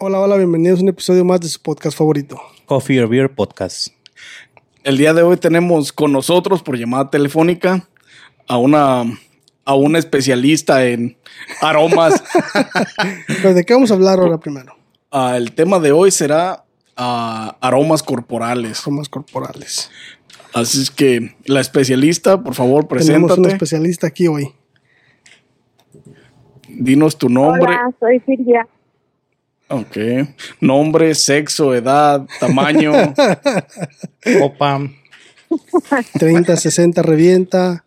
Hola, hola, bienvenidos a un episodio más de su podcast favorito. Coffee or Beer Podcast. El día de hoy tenemos con nosotros por llamada telefónica a una, a una especialista en aromas. Pero ¿de qué vamos a hablar ahora primero? Ah, el tema de hoy será ah, aromas corporales. Aromas corporales. Así es que la especialista, por favor, Tenemos un preséntate. especialista aquí hoy. Dinos tu nombre. Hola, soy Silvia. Ok. Nombre, sexo, edad, tamaño. Copa. 30, 60, revienta.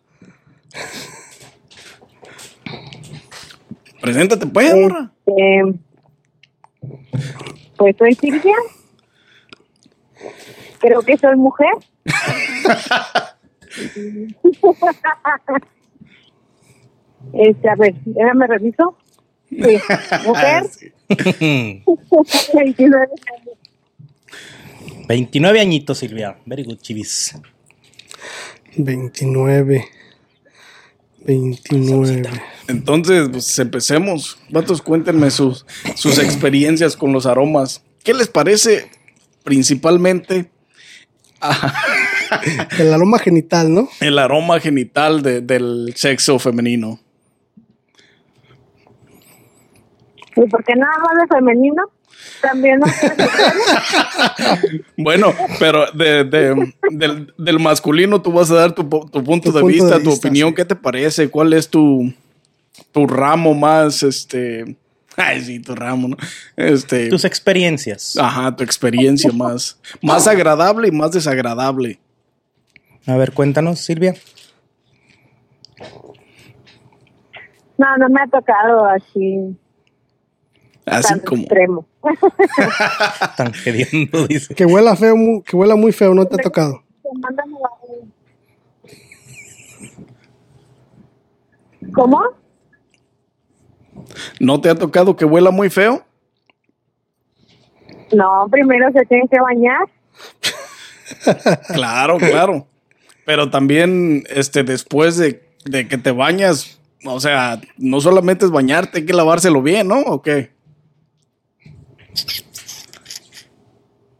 Preséntate, pues, morra. Eh, pues soy Silvia. Creo que soy mujer. este, a ver, déjame reviso. Sí, mujer. 29 años. 29 añitos, Silvia. Very good, chivis. 29. 29. Entonces, pues empecemos. Vatos, cuéntenme sus, sus experiencias con los aromas. ¿Qué les parece principalmente El aroma genital, ¿no? el aroma genital de- del sexo femenino? ¿Y por qué nada más de femenino? También no Bueno, pero de, de- del, del masculino tú vas a dar tu, po- tu punto, Tu de, punto vista, de tu vista, opinión. sí. ¿Qué te parece? ¿Cuál es tu, tu ramo más, este... Ay, sí, tu ramo, ¿no? Este... Tus experiencias. Ajá, tu experiencia más, más agradable y más desagradable. A ver, cuéntanos, Silvia. No, no me ha tocado así Así tan como... extremo. Están queriendo, dice. Que huela feo, que huela muy feo, ¿no te ha tocado? Mándame la- ¿Cómo? ¿No te ha tocado que huela muy feo? No, primero se tienen que bañar. Claro, claro. Pero también, este, después de, de que te bañas, o sea, no solamente es bañarte, hay que lavárselo bien, ¿no? ¿O qué?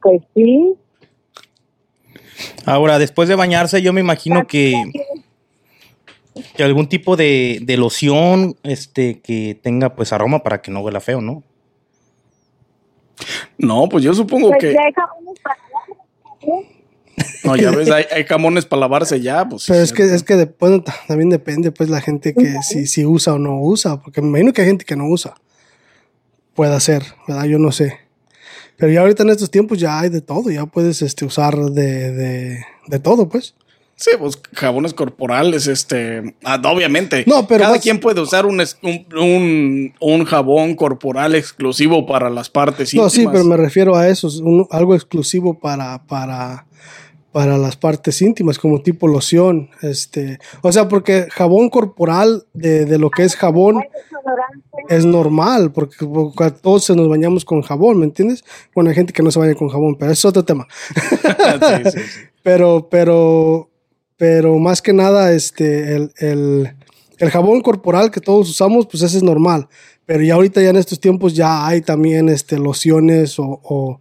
Pues sí. Ahora, después de bañarse, yo me imagino que, que algún tipo de, de loción este, que tenga pues aroma para que no huela feo, ¿no? No, pues yo supongo Pues que... ya hay jabones para No, ya ves, hay, hay jamones para lavarse ya, pues. Pero sí, es que, es que de- bueno, ta- también depende, pues, la gente que si, si usa o no usa, porque me imagino que hay gente que no usa. Puede ser, ¿verdad? Yo no sé. Pero ya ahorita en estos tiempos ya hay de todo, ya puedes este, usar de, de, de todo, pues. Sí, pues jabones corporales, este, ah, obviamente. No, pero cada más- quien puede usar un, un, un, jabón corporal exclusivo para las partes No, íntimas. sí, pero me refiero a eso, es un- algo exclusivo para, para, para las partes íntimas, como tipo loción, este, o sea, porque jabón corporal de, de lo que es jabón. Es normal, porque, todos nos bañamos con jabón, ¿me entiendes? Bueno, hay gente que no se baña con jabón, pero es otro tema. Sí, sí, sí. Pero, pero, pero más que nada, este, el, el, el jabón corporal que todos usamos, pues ese es normal. Pero ya ahorita, ya en estos tiempos, ya hay también este, lociones o, o-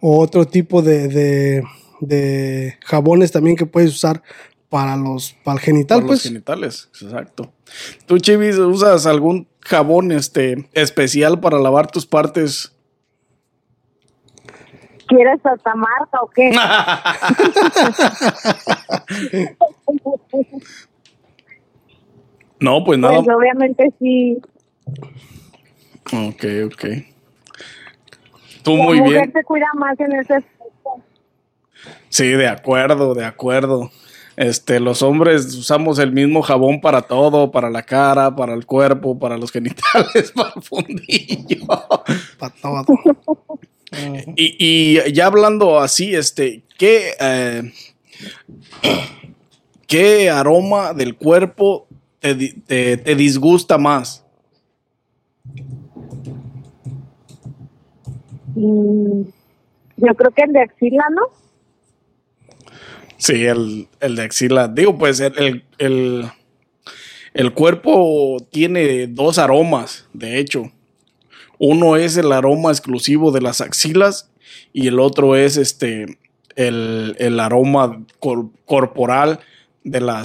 o otro tipo de, de, de jabones también que puedes usar para los, para el genital, los pues. genitales, exacto. ¿Tú, Chivis, usas algún jabón este, especial para lavar tus partes? ¿Quieres hasta marca o qué? No, pues nada. Pues obviamente sí. Ok, ok. Tú La muy mujer bien. se cuida más en ese aspecto. Sí, de acuerdo, de acuerdo. Este, los hombres usamos el mismo jabón para todo, para la cara, para el cuerpo, para los genitales, para el fundillo. Para todo. Y, y ya hablando así, este, ¿qué, eh, ¿qué aroma del cuerpo te, te- te disgusta más? Mm, yo creo que el de axila, ¿no? Sí, el, el de axila. Digo, pues el, el, el, cuerpo tiene dos aromas, de hecho. Uno es el aroma exclusivo de las axilas y el otro es este el, aroma cor- corporal de las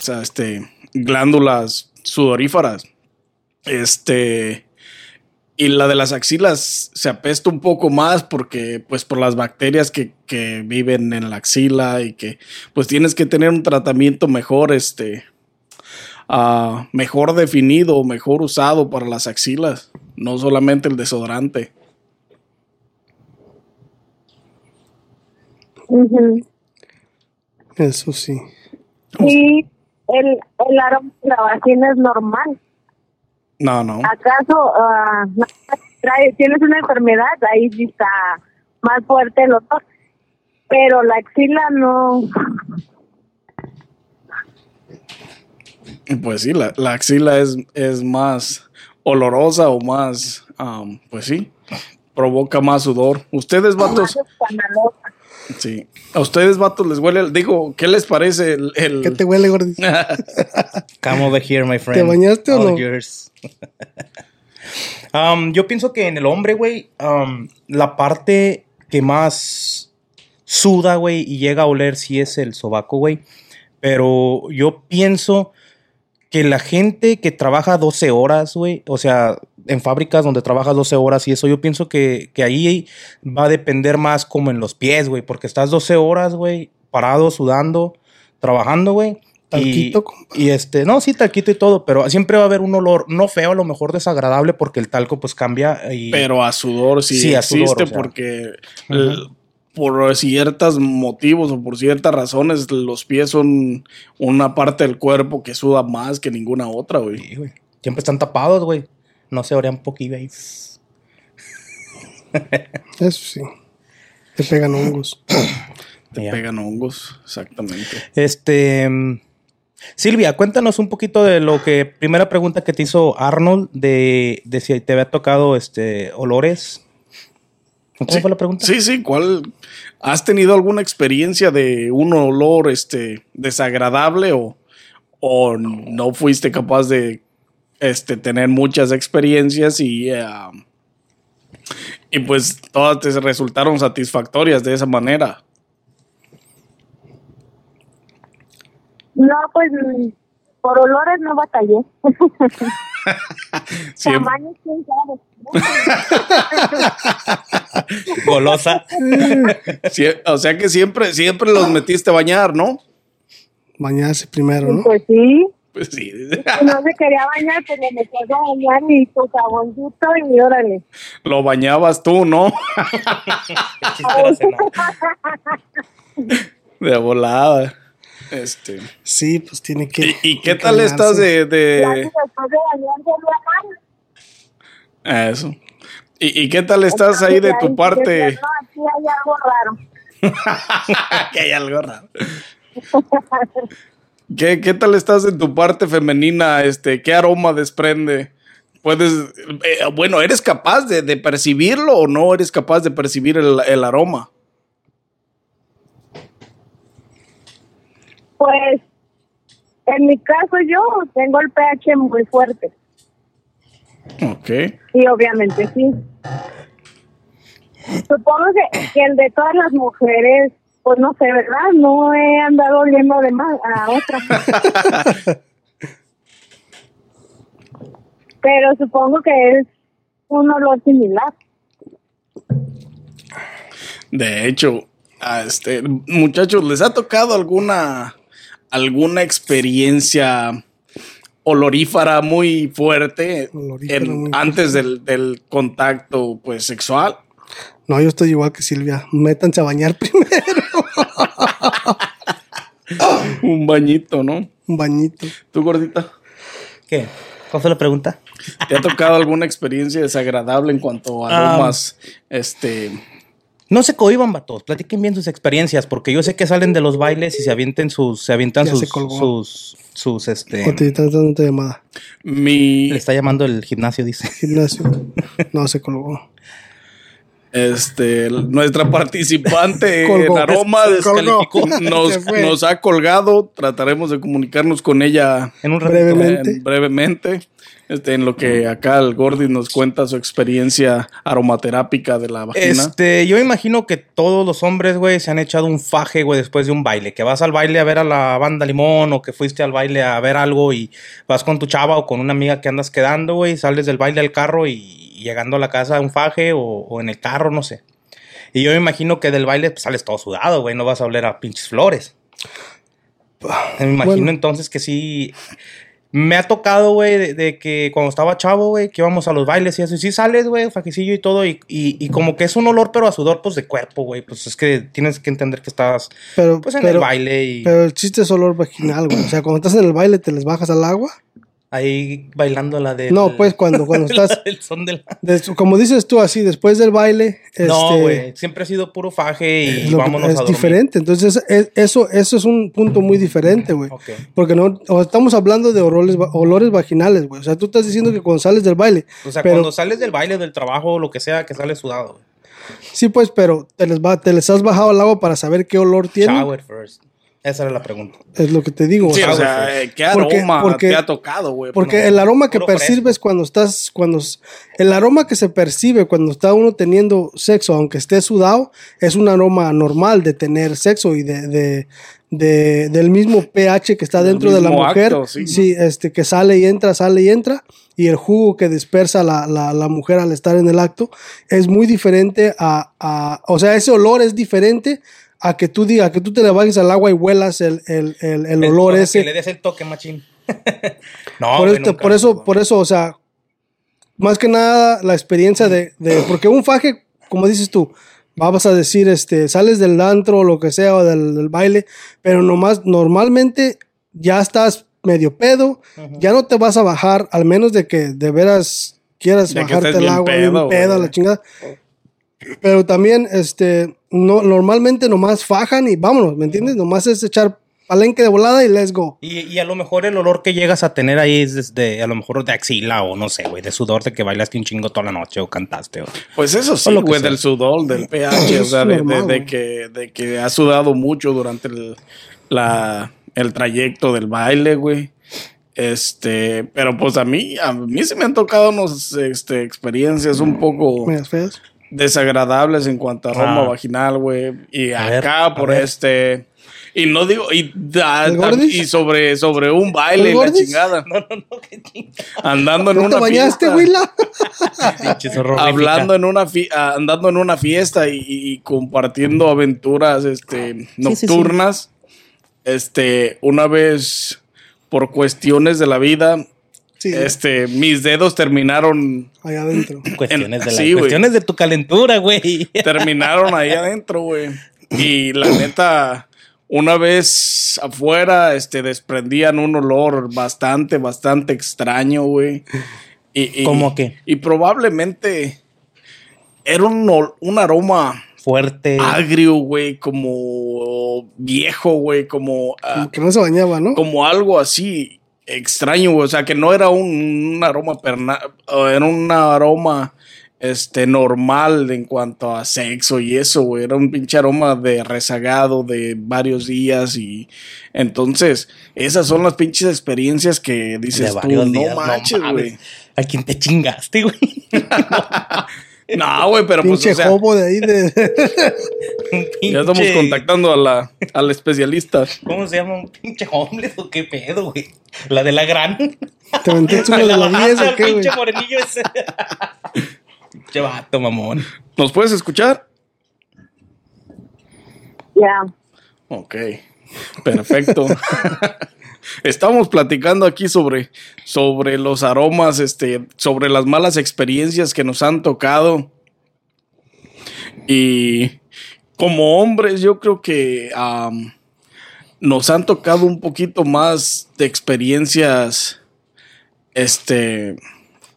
O sea, este, glándulas sudoríferas. Este. Y la de las axilas se apesta un poco más porque, pues, por las bacterias que, que viven en la axila y que, pues, tienes que tener un tratamiento mejor, este, ah, mejor definido, mejor usado para las axilas, no solamente el desodorante. Eso sí. Y el, el aroma de la vagina es normal. No, no. ¿Acaso trae- tienes una enfermedad? Ahí sí está más fuerte el olor. Pero la axila no. Pues sí, la, la axila es, es más olorosa o más, am, pues sí, provoca más sudor. Ustedes, vatos. Sí. A ustedes, vatos, les huele, el- digo, ¿qué les parece el... el- ¿Qué te huele, gordito? Come over here, my friend. ¿Te bañaste o no? yours. Um, yo pienso que en el hombre, güey, um, la parte que más suda, güey, y llega a oler sí es el sobaco, güey. Pero yo pienso que la gente que trabaja 12 horas, güey, o sea, en fábricas donde trabajas 12 horas y eso, yo pienso que, que ahí va a depender más como en los pies, güey, porque estás 12 horas, güey, parado, sudando, trabajando, güey. y- Talquito, compa. y este, no, sí, talquito y todo, pero siempre va a haber un olor, no feo, a lo mejor desagradable, porque el talco pues cambia. Y, Pero a sudor sí, Sí, a sudor, existe o sea. porque por ciertos motivos o por ciertas razones los pies son una parte del cuerpo que suda más que ninguna otra, güey. Sí, güey. Siempre están tapados, güey. No se orean ahí. Eso sí. Te pegan hongos. Te pegan hongos, exactamente. Este. Silvia, cuéntanos un poquito de lo que. Primera pregunta que te hizo Arnold de, de si te había tocado este olores. ¿Cómo Sí, fue la pregunta? Sí, sí, ¿cuál? ¿Has tenido alguna experiencia de un olor este, desagradable o, o no fuiste capaz de este, tener muchas experiencias y, eh, y pues todas te resultaron satisfactorias de esa manera? No, pues mm, por olores no batallé. Siempre, Tamaño, quién sabe. Golosa. o sea que siempre, siempre los metiste a bañar, ¿no? Bañarse primero, ¿no? Pues sí. Pues sí. Si no se quería bañar, pues le metías a bañar y tu jaboncito y órale. Lo bañabas tú, ¿no? De volada. Este. Sí, pues tiene que. ¿Y, y qué tal estás de, de, después de la mano. Eso. ¿Y, y qué tal estás ahí de tu parte? No, aquí hay algo raro. que hay algo raro. ¿Qué, ¿Qué tal estás en tu parte femenina? Este, ¿Qué aroma desprende puedes, eh, bueno, ¿eres capaz de, de percibirlo o no eres capaz de percibir el, el aroma? Pues, en mi caso yo tengo el pH muy fuerte. Ok. Y obviamente sí. Supongo que, que el de todas las mujeres, pues no sé, ¿verdad? No he andado oliendo de más a otra. Pero supongo que es un olor similar. De hecho, a este, muchachos, ¿les ha tocado alguna, alguna experiencia olorífera muy fuerte Olorífera en- muy antes del, del contacto pues, sexual? No, yo estoy igual que Silvia. Métanse a bañar primero. Un bañito, ¿no? Un bañito. ¿Tú, gordita? ¿Qué? ¿Cuál fue la pregunta? ¿Te ha tocado alguna experiencia desagradable en cuanto a Ah. aromas? este, No se cohiban, vatos. Platiquen bien sus experiencias, porque yo sé que salen de los bailes y se avienten sus, se avientan sus, se colgó. sus, sus, este. O te están dando una llamada. mi, Le está llamando el gimnasio, dice. Gimnasio. No, se colgó. Este, nuestra participante Colgó. en aroma descalificó, nos, nos ha colgado. Trataremos de comunicarnos con ella En un ratito. Brevemente. eh, brevemente. Este, en lo que acá el Gordy nos cuenta su experiencia aromaterápica de la vagina. Este, yo imagino que todos los hombres, güey, se han echado un faje, güey, después de un baile. Que vas al baile a ver a la banda Limón o que fuiste al baile a ver algo y vas con tu chava o con una amiga que andas quedando, güey, sales del baile al carro y llegando a la casa un faje o, o en el carro, no sé. Y yo me imagino que del baile pues, sales todo sudado, güey, no vas a oler a pinches flores. Me imagino Bueno. entonces que sí. Me ha tocado, güey, de, de que cuando estaba chavo, güey, que íbamos a los bailes y eso, y sí sales, güey, fajecillo y todo, y, y, y como que es un olor, pero a sudor, pues, de cuerpo, güey. Pues es que tienes que entender que estás, Pero, pues, en pero, el baile y pero el chiste es olor vaginal, güey. O sea, cuando estás en el baile, te les bajas al agua. Ahí bailando la de... No, pues cuando, cuando estás. El son de la... des- como dices tú, así, después del baile. No, este, güey, siempre ha sido puro faje y vámonos es a dormir. diferente. Entonces, es- eso, eso es un punto muy diferente, güey. Ok. Porque no o estamos hablando de olores, olores vaginales, güey. O sea, tú estás diciendo que cuando sales del baile. O sea, pero, cuando sales del baile, del trabajo, lo que sea, que sales sudado, güey. Sí, pues, pero te les, va, te les has bajado al agua para saber qué olor tiene. Shower first. Esa era la pregunta. Es lo que te digo. Sí, o sea, o sea, eh, ¿qué Porque- aroma porque- te ha tocado, güey? Porque no, el aroma que percibes fresco. cuando estás, cuando el aroma que se percibe cuando está uno teniendo sexo, aunque esté sudado, es un aroma normal de tener sexo y de, de, de- del mismo pH que está dentro de la mujer, acto, sí. este que sale y entra, sale y entra, y el jugo que dispersa la, la, la mujer al estar en el acto es muy diferente a, a- o sea, ese olor es diferente a que tú digas, que tú te le bajes al agua y huelas el, el, el, el El- olor o sea, ese. Que le des el toque, machín. no, por, esto- nunca. por eso, por eso, o sea, más que nada la experiencia de, de- porque un faje, como dices tú, vamos a decir, este, sales del antro o lo que sea, o del, del baile, pero nomás, normalmente ya estás medio pedo, ya no te vas a bajar, al menos de que de veras quieras De bajarte el agua, pedo, bien pedo, la chingada. Pero también, este, no, normalmente nomás fajan y vámonos, ¿me entiendes? Nomás es echar palenque de volada y let's go. Y, y a lo mejor el olor que llegas a tener ahí es desde, a lo mejor de axila o no sé, güey, de sudor de que bailaste un chingo toda la noche o cantaste. O... Pues eso sí, O lo que güey, del sudor, del pH, o sea, de, de- normal, de güey. que, de que has sudado mucho durante el, la, el trayecto del baile, güey. Este, pero pues a mí, a mí se me han tocado unas este, experiencias un poco Medias feas. Desagradables en cuanto a aroma Ah. vaginal, güey. Y A acá por este. Y no digo, y, sobre, sobre un baile, ¿El la chingada. No, no, no, qué chingada. Andando en ¿No una te bañaste, fiesta. Hablando en una fi- ah, andando en una fiesta y, y compartiendo aventuras este sí, sí. nocturnas este una vez por cuestiones de la vida Sí, este mis dedos terminaron allá adentro. Cuestiones de, la, Sí, cuestiones de tu calentura, güey. terminaron ahí adentro güey y la neta una vez afuera este desprendían un olor bastante bastante extraño güey y, y- ¿Cómo qué? y probablemente era un, un aroma Fuerte. agrio, güey, como viejo, güey, como, ah, Como que no se bañaba, ¿no? como algo así. Extraño, güey. O sea, que no era un, un aroma perna, era un aroma este normal en cuanto a sexo y eso, güey. Era un pinche aroma de rezagado de varios días y entonces esas son las pinches experiencias que dices De tú, no días, manches, mames. güey. ¿A quién te chingaste, güey? No, güey, pero pues Pinche o sea, de ahí de. ya estamos Pinche- contactando a la, al especialista. ¿Cómo se llama? ¿Un pinche homeless o qué pedo, güey? La de la gran. ¿Te aventaste uno de la 10 al o qué, güey? pinche morenillo ese. pinche vato, mamón. ¿Nos puedes escuchar? Ya. Ok, perfecto. Estamos platicando aquí sobre, sobre los aromas, este, sobre las malas experiencias que nos han tocado. Y como hombres, yo creo que nos han tocado un poquito más de experiencias este,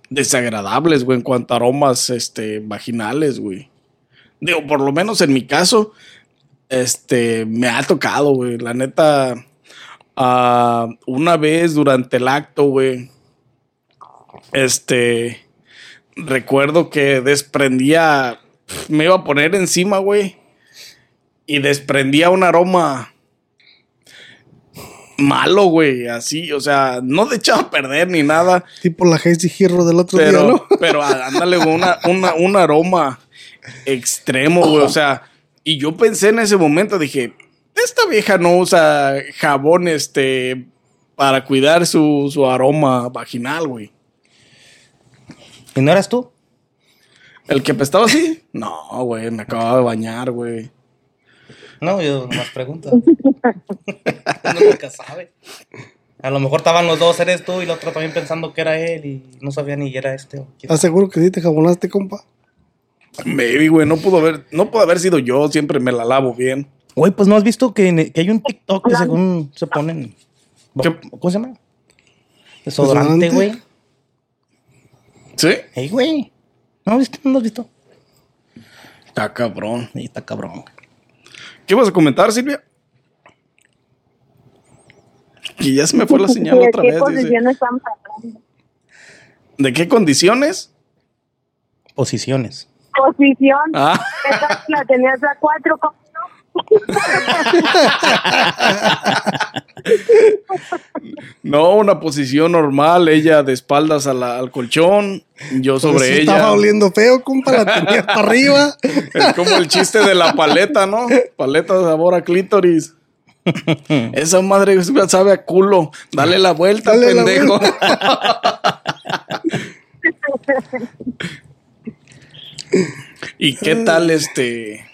desagradables, güey, en cuanto a aromas este, vaginales, güey. Digo, por lo menos en mi caso, este, me ha tocado, güey. La neta, ah, una vez durante el acto, güey, este, recuerdo que desprendía, me iba a poner encima, güey, y desprendía un aroma malo, güey, así, o sea, no de echaba a perder ni nada, Tipo la Hasty Hero del otro día, pero, ¿no? pero ándale, güey, una, una, un aroma extremo, güey. O sea, y yo pensé en ese momento, dije, esta vieja no usa jabón, este, para cuidar su, su aroma vaginal, güey. ¿Y no eras tú? ¿El que apestaba así? No, güey, me acababa de bañar, güey. No, yo nomás pregunto. Uno nunca sabe. A lo mejor estaban los dos, eres tú y el otro también pensando que era él y no sabía ni era este. o quién ¿Estás seguro que sí te jabonaste, compa? Maybe, güey, no pudo haber, no pudo haber sido yo, siempre me la lavo bien. Güey, pues no has visto que, que hay un TikTok que según se ponen. ¿Qué? ¿Cómo se llama? Desodorante, ¿Desodorante? güey. ¿Sí? Ey, güey. ¿No has visto? ¿No lo has visto? Está cabrón. Ahí está cabrón. ¿Qué vas a comentar, Silvia? Y ya se me fue la señal ¿De otra qué vez. dice. posición estamos hablando? ¿De qué condiciones? Posiciones. Posición. Ah. Esa la tenías a cuatro, ¿cómo no? Una posición normal, ella de espaldas a la- al colchón, yo sobre ella. Estaba oliendo feo, compa, la tenía para arriba. Es como el chiste de la paleta, ¿no? Paleta de sabor a clítoris. Esa madre sabe a culo. Dale la vuelta, Dale la pendejo. ¿Y qué tal este?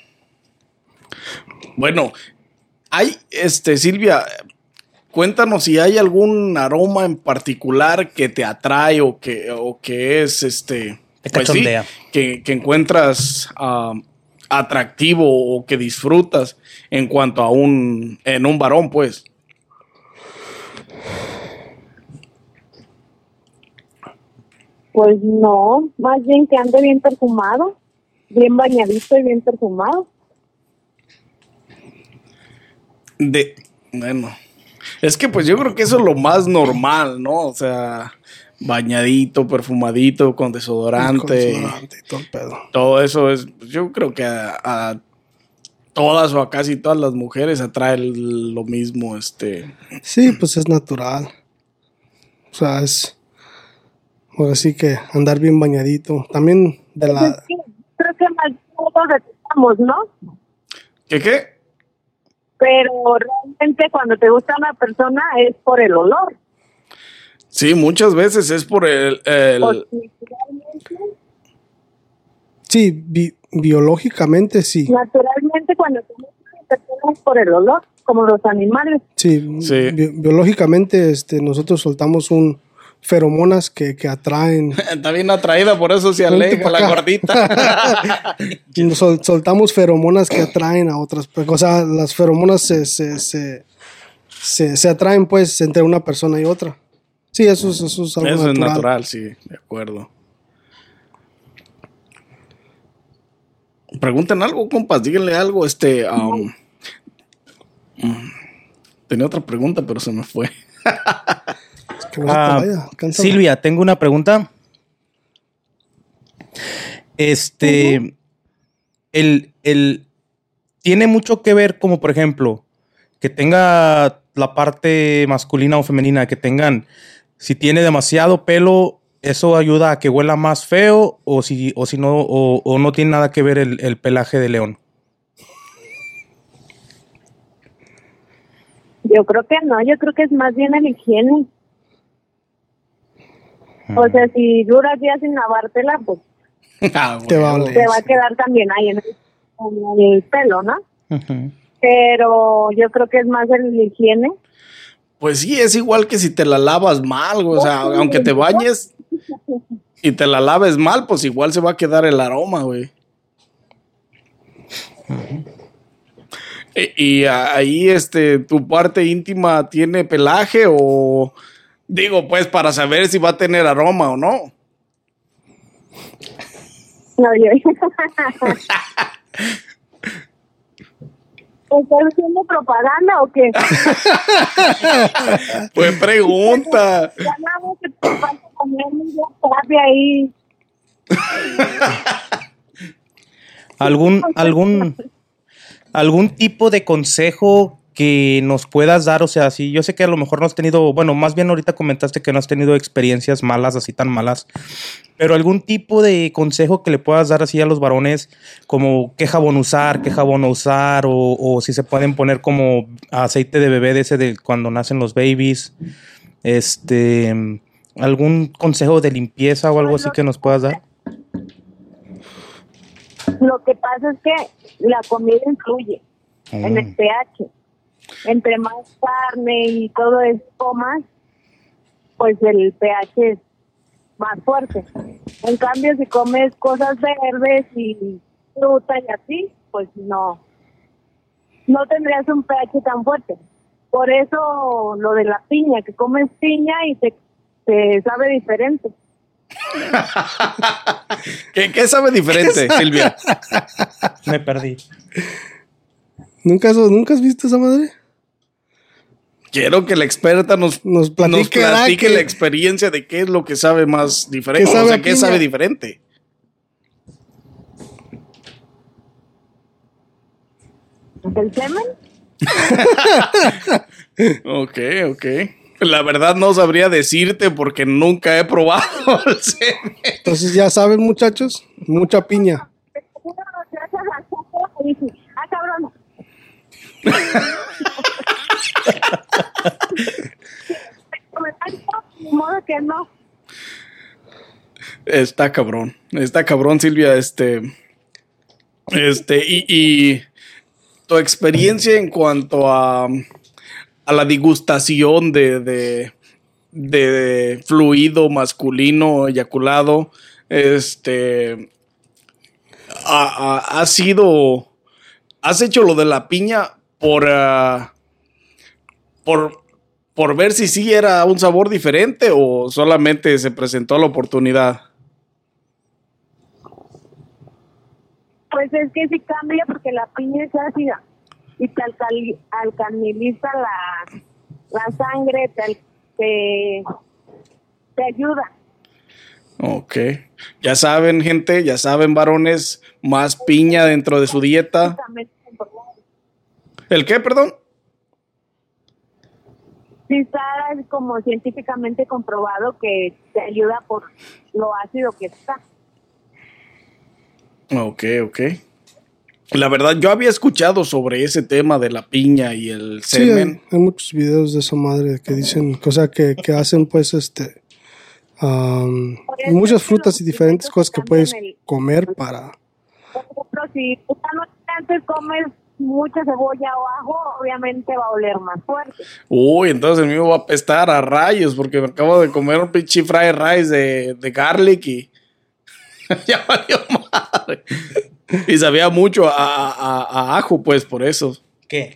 Bueno, hay este Silvia, cuéntanos si hay algún aroma en particular que te atrae o que, o que es este Te pues sí, que, que encuentras ah, atractivo o que disfrutas en cuanto a un en un varón, pues. Pues no, más bien que ande bien perfumado, bien bañadito y bien perfumado. De, bueno, es que pues yo creo que eso es lo más normal, ¿no? O sea, bañadito, perfumadito, con desodorante, Con desodorante y todo el pedo. todo eso es, yo creo que a, a todas o a casi todas las mujeres atrae el- lo mismo, este, Sí, pues es natural. O sea, es. Ahora sí que andar bien bañadito. También de la. Pues sí, creo que más todos detestamos, ¿no? ¿qué qué? Pero realmente cuando te gusta una persona es por el olor. Sí, muchas veces es por el, el- realmente, Sí, bi- biológicamente sí. naturalmente cuando te gusta una persona es por el olor, como los animales. Sí, Sí. bi- biológicamente este, nosotros soltamos un feromonas que, que atraen. está bien atraída, por eso se aleja la gordita. Sol- soltamos feromonas que atraen a otras. O sea, las feromonas se, se, se, se, se atraen pues entre una persona y otra. Sí, eso es, eso es algo Eso es natural. sí, de acuerdo. Pregunten algo, compas, díganle algo. Este, um, mm, tenía otra pregunta, pero se me fue. Que no se te Ah, vaya. Silvia, tengo una pregunta. Este, el, el, tiene mucho que ver, como por ejemplo, que tenga la parte masculina o femenina, que tengan, si tiene demasiado pelo, eso ayuda a que huela más feo, o si, o si no, o, o no tiene nada que ver el, el pelaje de león. Yo creo que no, yo creo que es más bien el higiene. O sea, si duras días sin lavártela, pues Ah, Te va a huevo. oler. te va a quedar también ahí en el, en el pelo, ¿no? Pero yo creo que es más el higiene. Pues sí, es igual que si te la lavas mal, güey. O sea, aunque te bañes y te la laves mal, pues igual se va a quedar el aroma, güey. Y, y ahí, este, tu parte íntima tiene pelaje o digo, pues para saber si va a tener aroma o no. No, yo. ¿Estás haciendo propaganda o qué? Pues pregunta. Ya nada que te pasa comiendo terapia ahí. ¿Algún, algún, algún tipo de consejo que nos puedas dar? O sea, si yo sé que a lo mejor no has tenido, bueno, más bien ahorita comentaste que no has tenido experiencias malas, así tan malas, pero algún tipo de consejo que le puedas dar así a los varones, como qué jabón usar, qué jabón no usar, o, o si se pueden poner como aceite de bebé de ese de cuando nacen los babies, este, algún consejo de limpieza o algo así que nos puedas dar. Lo que pasa es que la comida influye en el pH. Entre más carne y todo eso comas, pues el pH es más fuerte. En cambio, si comes cosas verdes y fruta y así, pues no, no tendrías un pH tan fuerte. Por eso lo de la piña, que comes piña y te, te sabe diferente. ¿Qué, qué sabe diferente, Silvia? Me perdí. ¿Nunca, has- ¿Nunca has visto esa madre? Quiero que la experta nos, Nos nos platique, ¿verdad? platique que- la experiencia de qué es lo que sabe más diferente. ¿Qué sabe o sea, qué piña? sabe diferente. ¿El semen? Ok, ok. La verdad no sabría decirte porque nunca he probado el semen. Entonces ya saben, muchachos, mucha piña. Está cabrón. Está cabrón, Silvia. Este. Este. Y, y tu experiencia en cuanto a. a la degustación de. de, de fluido masculino eyaculado. Este. Ha, ha- ha sido. ¿Has hecho lo de la piña por. ah, por. por ver si sí era un sabor diferente o solamente se presentó la oportunidad? Pues es que sí cambia porque la piña es ácida y te alcali- alcaniliza la, la sangre, te, te, te ayuda. Ok. Ya saben, gente, ya saben, varones, más piña dentro de su dieta. Comprobado. ¿El qué, perdón? Sí está como científicamente comprobado que te ayuda por lo ácido que está. Ok, ok. La verdad, yo había escuchado sobre ese tema de la piña y el Sí, hay, semen. hay muchos videos de esa madre que dicen cosas que, que hacen, pues, este. eso muchas frutas y diferentes cosas que puedes el- comer para. Por ejemplo, si tú antes comes mucha cebolla o ajo, obviamente va a oler más fuerte. Uy, entonces el mío va a apestar a rayos porque me acabo de comer un pinche fried rice de, de garlic y ya valió madre. Y sabía mucho a, a- a ajo, pues, por eso. ¿Qué?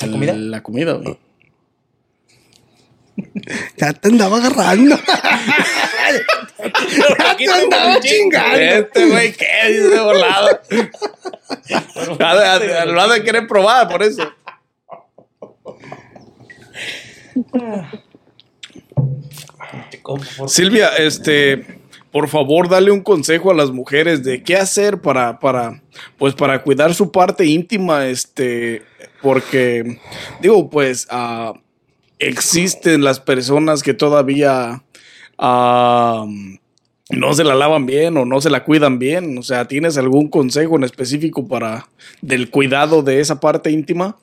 ¿La comida? La comida, güey. Ya te andaba agarrando. andaba chingando. Este güey, ¿qué? Dice volado. Lo ha de querer probar, por eso. Silvia, este, por favor, dale un consejo a las mujeres de qué hacer para, para, pues, para cuidar su parte íntima, este, porque, digo, pues, ah, existen las personas que todavía ah, no se la lavan bien o no se la cuidan bien. O sea, ¿tienes algún consejo en específico para del cuidado de esa parte íntima?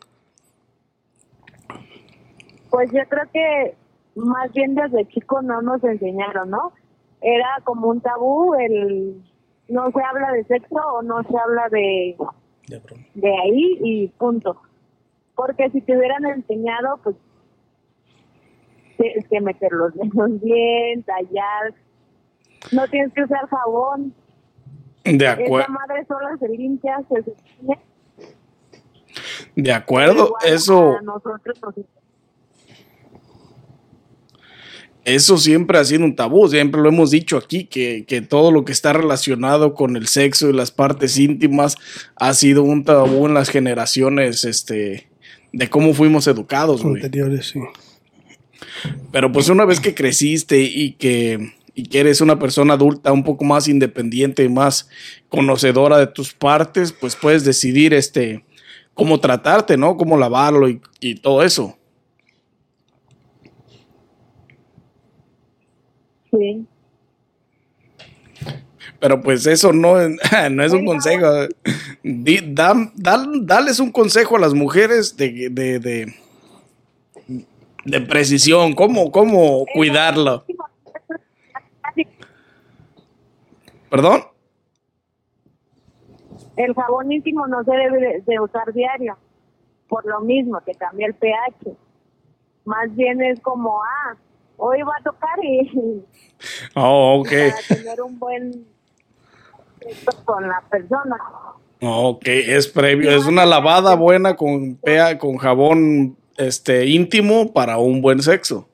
Pues yo creo que más bien desde chico no nos enseñaron, ¿no? Era como un tabú el no se habla de sexo o no se habla de de ahí y punto. Porque si te hubieran enseñado, pues tienes que meter los dedos bien, tallar, no tienes que usar jabón. De Esa acuerdo. madre sola se limpia, se. De acuerdo, Igual eso, nosotros nos eso siempre ha sido un tabú, siempre lo hemos dicho aquí, que, que todo lo que está relacionado con el sexo y las partes íntimas ha sido un tabú en las generaciones, este, de cómo fuimos educados. Anteriores, sí. Pero pues una vez que creciste y que, y que eres una persona adulta un poco más independiente y más conocedora de tus partes, pues puedes decidir este cómo tratarte, ¿no? Cómo lavarlo y, y todo eso. Sí. Pero pues eso no, es- no es un consejo. Da- dal- dales un consejo a las mujeres de, de, de, de precisión, cómo, cómo cuidarlo. ¿Perdón? El jabón íntimo no se debe de, usar diario, por lo mismo, que cambia el pH. Más bien es como, ah, hoy va a tocar y Oh, ok. para tener un buen con la persona. Ok, es previo, es una lavada buena con pea, con jabón este íntimo para un buen sexo.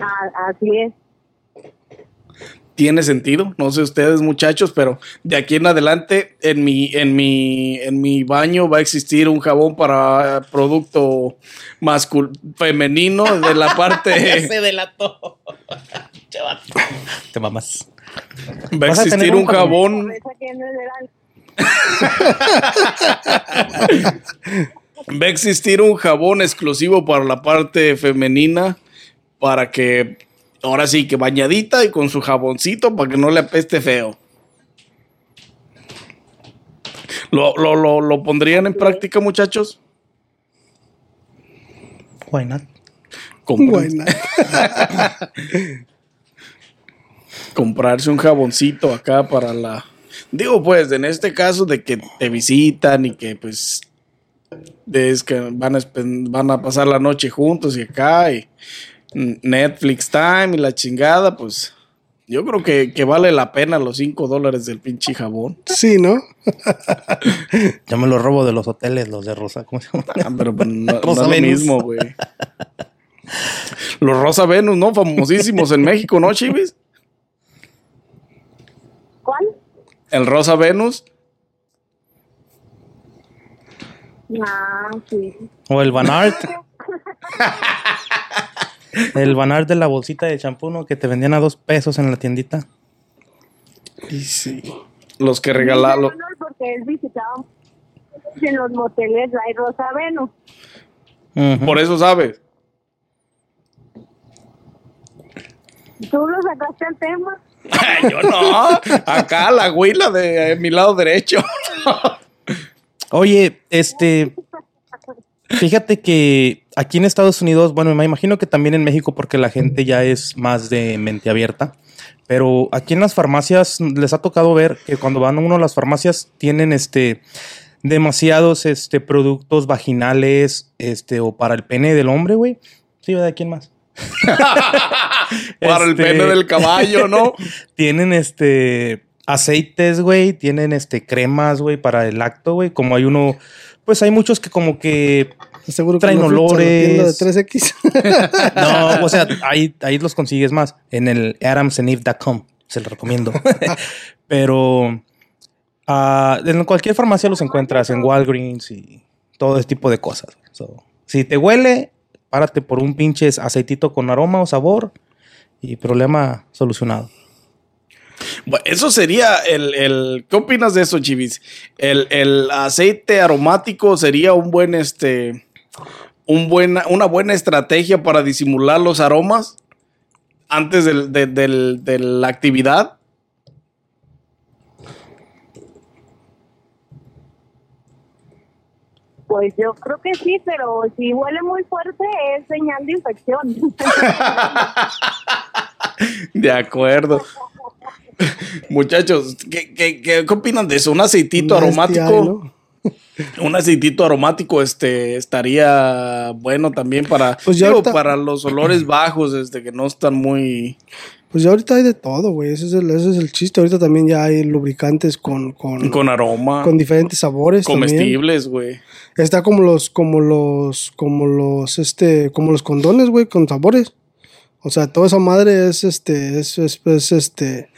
Ah, así es. Tiene sentido, no sé ustedes muchachos, pero de aquí en adelante en mi en mi en mi baño va a existir un jabón para producto mascul femenino de la parte Se delató. Te mamas. va a Vas a existir un un jabón va a existir un jabón exclusivo para la parte femenina para que ahora sí que bañadita y con su jaboncito para que no le apeste feo. ¿Lo, lo, lo, lo pondrían en práctica, muchachos? Why not? Compren- Buena. comprarse un jaboncito acá para la... Digo, pues, en este caso de que te visitan y que, pues, es que van a, van a pasar la noche juntos y acá y Netflix time y la chingada, pues, yo creo que, que vale la pena los 5 dólares del pinche jabón. Sí, ¿no? Yo me lo robo de los hoteles, los de Rosa. ¿Cómo se llama? Ah, pero pues, no, no Rosa es lo Venus. mismo, güey. Los Rosa Venus, ¿no? Famosísimos en México, ¿no, Chivis? ¿Cuál? El Rosa Venus. Ah, sí. O el Van Art. el Van Art de la bolsita de champú, ¿no? Que te vendían a dos pesos en la tiendita. Y sí. Los que regalaron. Porque él visitaba en los moteles hay Rosa. Por eso sabes. Tú lo sacaste al tema. Yo no. Acá la huila de eh, mi lado derecho. Oye, este. Fíjate que aquí en Estados Unidos, bueno, me imagino que también en México, porque la gente ya es más de mente abierta. Pero aquí en las farmacias les ha tocado ver que cuando van a uno a las farmacias tienen este demasiados este productos vaginales, este, o para el pene del hombre, güey. Sí, ¿de quién más? Para el Este- pene del caballo, ¿no? Tienen este aceites, güey, tienen este cremas, güey, para el acto, güey. Como hay uno, pues hay muchos que como que Seguro que Traen la tienda de olores. 3X. no, o sea, ahí, ahí los consigues más en el adamsandeve.com, se los recomiendo. Pero ah, en cualquier farmacia los encuentras en Walgreens y todo ese tipo de cosas. So, Si te huele, párate por un pinche aceitito con aroma o sabor y problema solucionado. Bueno, eso sería el, el- ¿Qué opinas de eso, Chivis? El, el aceite aromático sería un buen, este... Un buena, una buena estrategia para disimular los aromas antes del- de, del- de la actividad. Pues yo creo que sí, pero si huele muy fuerte es señal de infección. De acuerdo. Muchachos, ¿qué, qué, qué- opinan de eso? ¿Un aceitito aromático? Un aceitito aromático este, estaría bueno también para, Pues digo, ahorita- para los olores bajos, este, que no están muy... Pues ya ahorita hay de todo, güey. Ese, es el, ese es el chiste. Ahorita también ya hay lubricantes con, con, con aroma, con diferentes sabores. comestibles, güey. Está como los, como los, como los, este, como los condones, güey, con sabores. O sea, toda esa madre es, este, es, es, es, este,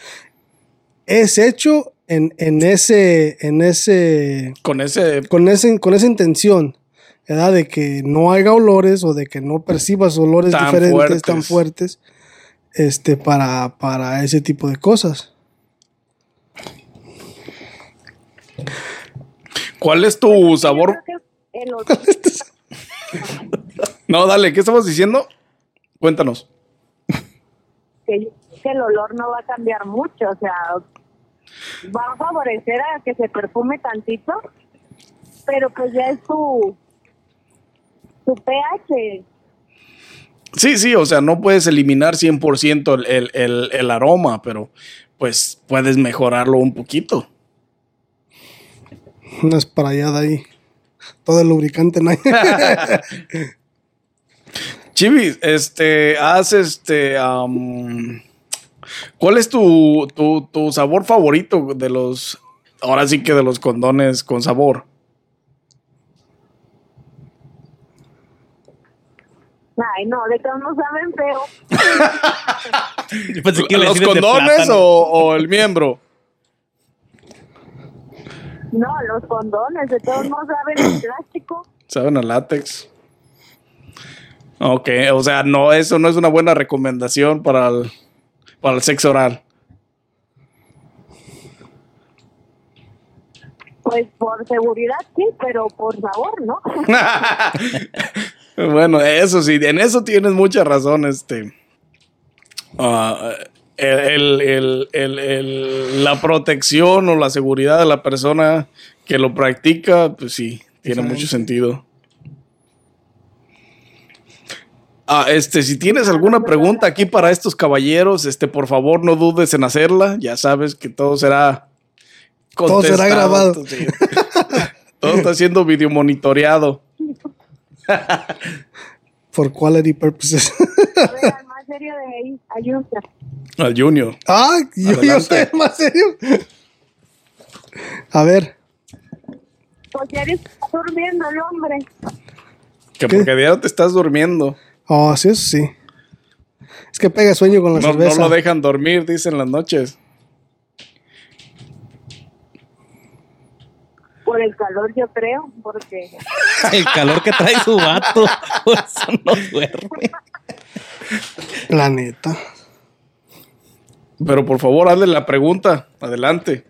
es hecho en, en ese, en ese, Con ese... con ese, con esa intención, ¿verdad? De que no haya olores o de que no percibas olores Tan diferentes, fuertes. tan fuertes, este, para, para ese tipo de cosas. ¿Cuál es tu sabor? El olor- No, dale, ¿qué estamos diciendo? Cuéntanos. Que, el olor no va a cambiar mucho, o sea, va a favorecer a que se perfume tantito, pero pues ya es su, su pH. Sí, sí, o sea, no puedes eliminar 100% el, el, el, el aroma, pero pues puedes mejorarlo un poquito. Una esprayada ahí. Todo el lubricante, ¿no? Chivis, este, haz este, am, ¿cuál es tu, tu, tu sabor favorito de los, ahora sí que de los condones con sabor? Ay, no, de todos no saben feo. Yo pensé que iba a ¿Los condones o, o el miembro? No, los condones, de todos no saben el plástico. ¿Saben a látex? Ok, o sea, no, eso no es una buena recomendación para el, para el sexo oral. Pues por seguridad sí, pero por sabor, ¿no? Bueno, eso sí, en eso tienes mucha razón, este. ah, el, el- el- el- la protección o la seguridad de la persona que lo practica, pues sí, tiene mucho sentido. Ah, este, si tienes alguna pregunta aquí para estos caballeros, este, por favor no dudes en hacerla. Ya sabes que todo será Todo será grabado. sí. todo está siendo video monitoreado. For quality purposes. A ver, al más serio de ahí, ayuda. Al Junior. ah, yo, yo soy el más serio. A ver, Pues ya eres durmiendo el hombre. Que ¿Qué? porque diario te estás durmiendo. Oh, sí, eso sí. Es que pega sueño con la No, no cerveza. lo dejan dormir, dicen las noches. Por el calor, yo creo, porque El calor que trae su vato. Por eso no duerme. La neta. Pero por favor, hazle la pregunta. Adelante.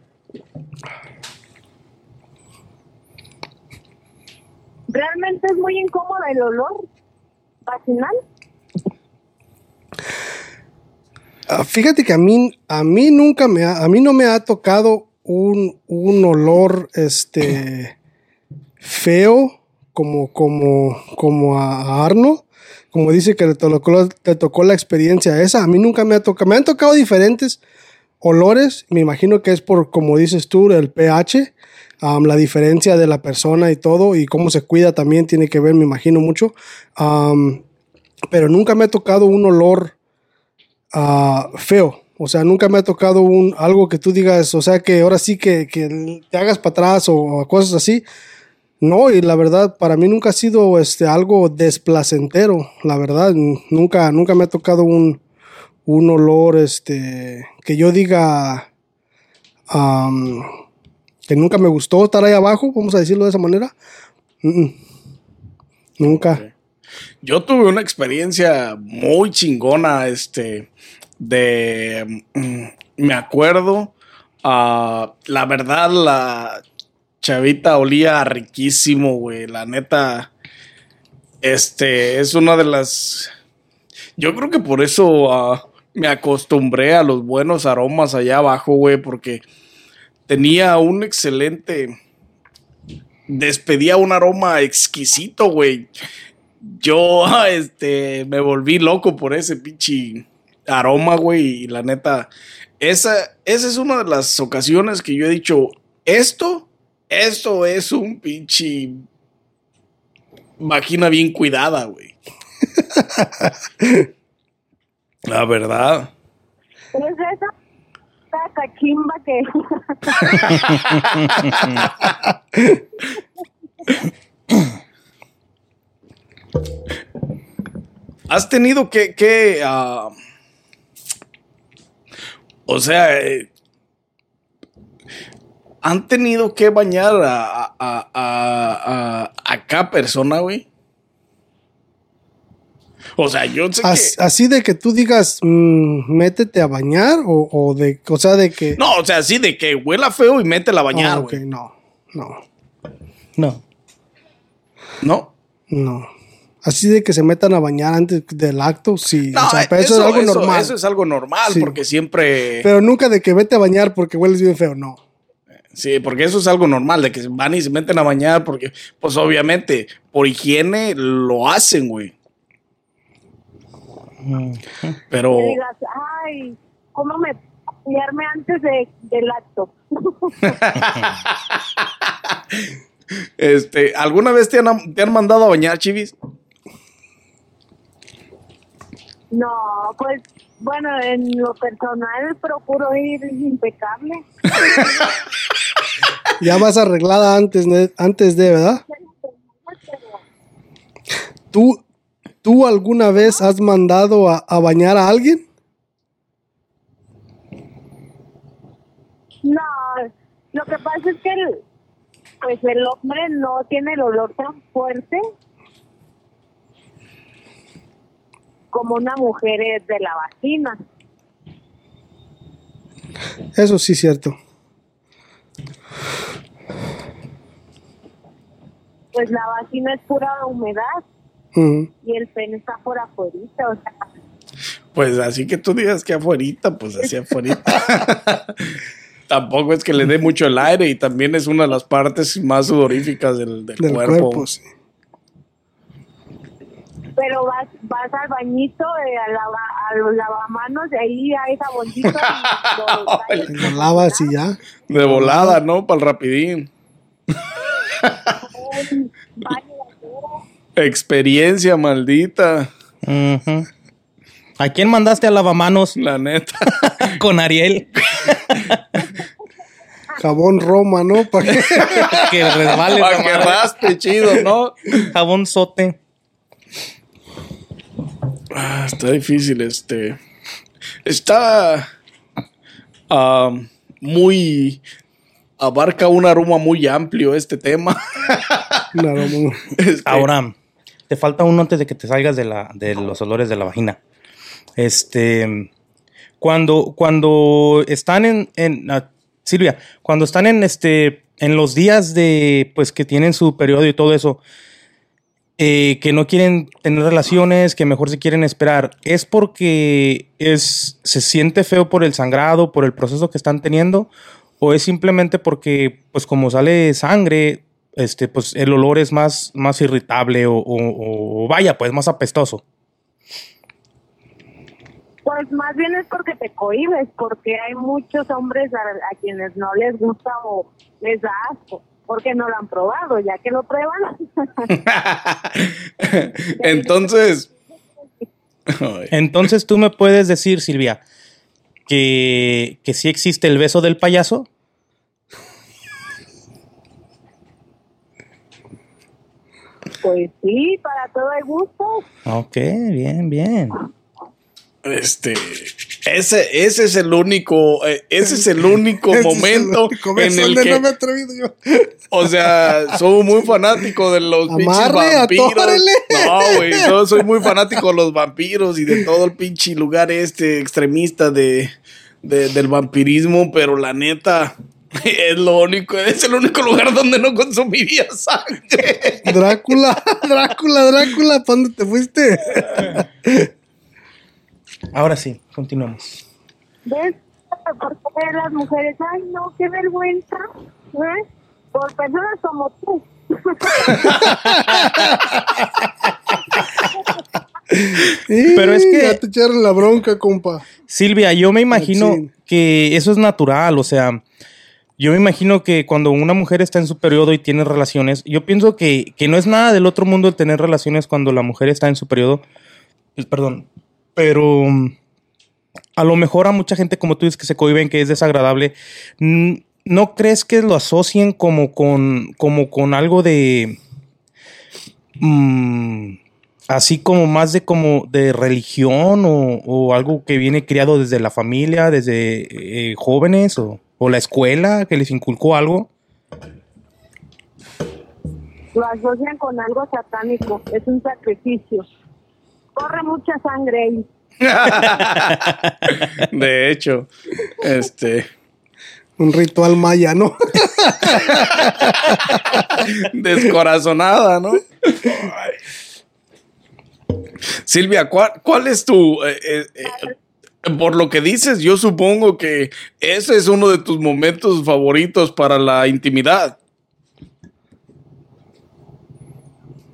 realmente es muy incómodo el olor vaginal. Ah, fíjate que a mí, a mí nunca me ha, a mí no me ha tocado un, un olor este feo como, como, como a, Arno. Como dice que le tocó, tocó la experiencia esa. A mí nunca me ha tocado. Me han tocado diferentes olores. Me imagino que es por, como dices tú, el pH. Um, la diferencia de la persona y todo. Y cómo se cuida también tiene que ver, me imagino mucho. Um, pero nunca me ha tocado un olor ah, feo. O sea, nunca me ha tocado un, algo que tú digas, o sea, que ahora sí que, que te hagas para atrás o, o cosas así. No, y la verdad, para mí nunca ha sido este, algo desplacentero, la verdad. Nunca, nunca me ha tocado un, un olor este, que yo diga que nunca me gustó estar ahí abajo, vamos a decirlo de esa manera. Nunca. Yo tuve una experiencia muy chingona, este, de, mm, me acuerdo, ah, la verdad, la chavita olía riquísimo, güey, la neta, este, es una de las, yo creo que por eso ah, me acostumbré a los buenos aromas allá abajo, güey, porque tenía un excelente, despedía un aroma exquisito, güey yo este, me volví loco por ese pinche aroma, güey. Y la neta, esa, esa es una de las ocasiones que yo he dicho, esto, esto es un pinche máquina bien cuidada, güey. la verdad. ¿Es esa? Esa cachimba que... Has tenido que, que ah, o sea, eh, han tenido que bañar a, a, a, a cada persona, güey. O sea, yo sé As- que. Así de que tú digas, mm, métete a bañar o, o de, o sea, de que... No, o sea, sí, de que huela feo y métela a bañar, Ah, güey. ok, no, no, No. ¿No? no. Así de que se metan a bañar antes del acto, sí. No, o sea, pero eso, es algo eso- normal. eso es algo normal, Sí. porque siempre. Pero nunca de que vete a bañar porque hueles bien feo, no. Sí, porque eso es algo normal, de que van y se meten a bañar, porque, pues obviamente, por higiene lo hacen, güey. Pero, que digas, ay, ¿cómo me bañarme antes de, del acto? este, ¿alguna vez te han, te han mandado a bañar, chivis? No, pues, bueno, en lo personal procuro ir impecable. Ya vas arreglada antes de, antes de, ¿verdad? ¿Tú, ¿Tú alguna vez has mandado a, a bañar a alguien? No, lo que pasa es que el, pues el hombre no tiene el olor tan fuerte como una mujer es de la vagina. Eso sí es cierto. Pues la vagina es pura humedad Y el pene está por afuera, o sea, Pues así que tú digas que afuerita, pues así afuerita. Tampoco es que le dé mucho el aire y también es una de las partes más sudoríficas del, del Del cuerpo. cuerpo, sí. pero vas vas al bañito, eh, a, lava, a los lavamanos, de ahí hay jaboncito y lo lavas y ya. De volada, ¿no? Para el rapidín. un baño de acero. Experiencia maldita. ¿A quién mandaste a lavamanos la neta. con Ariel? Jabón Roma, ¿no? ¿Para qué? que resbale Para que raspe chido, ¿no? Jabón sote. Ah, está difícil, este. Está. muy. Abarca un aroma muy amplio este tema. No. Este, Ahora, te falta uno antes de que te salgas de, la, de los olores de la vagina. Este, cuando, cuando están en, en ah, Silvia, cuando están en este, en los días de, pues que tienen su periodo y todo eso, eh, que no quieren tener relaciones, que mejor se quieren esperar, es porque es, se siente feo por el sangrado, por el proceso que están teniendo, o es simplemente porque, pues como sale sangre, este, pues el olor es más, más irritable o, o- o vaya, pues más apestoso. Pues más bien es porque te cohibes, porque hay muchos hombres a, a quienes no les gusta o les da asco, porque no lo han probado, ya que lo prueban. Entonces. Entonces tú me puedes decir, Silvia, que, que sí existe el beso del payaso. Pues sí, para todo hay gusto. Ok, bien, bien. Este, ese, ese es el único, eh, ese es el único el momento único en el que, no me he atrevido yo. o sea, soy muy fanático de los pinches vampiros. atórele. No, güey, yo soy muy fanático de los vampiros y de todo el pinche lugar este extremista de, de- del vampirismo, pero la neta es lo único, es el único lugar donde no consumiría sangre. Drácula, Drácula, Drácula, ¿para dónde te fuiste? Ahora sí, continuamos. ¿Ves? ¿Por qué las mujeres? Ay, no, qué vergüenza. ¿Ves? Por personas como tú. Pero es que- Ya te echaron la bronca, compa. Silvia, yo me imagino Machín. que eso es natural, o sea, yo me imagino que cuando una mujer está en su periodo y tiene relaciones, yo pienso que, que no es nada del otro mundo el tener relaciones cuando la mujer está en su periodo, pues, perdón, pero mm, a lo mejor a mucha gente como tú dices que se cohiben, que es desagradable, ¿no crees que lo asocien como con, como con algo de... mm, así como más de como de religión o, o algo que viene criado desde la familia, desde eh, jóvenes o, o la escuela que les inculcó algo. Lo asocian con algo satánico. Es un sacrificio. Corre mucha sangre ahí. De hecho, este, Un ritual maya, ¿no? descorazonada, ¿no? Ay. Silvia, ¿cuál, cuál es tu... eh, eh, eh, por lo que dices, yo supongo que ese es uno de tus momentos favoritos para la intimidad.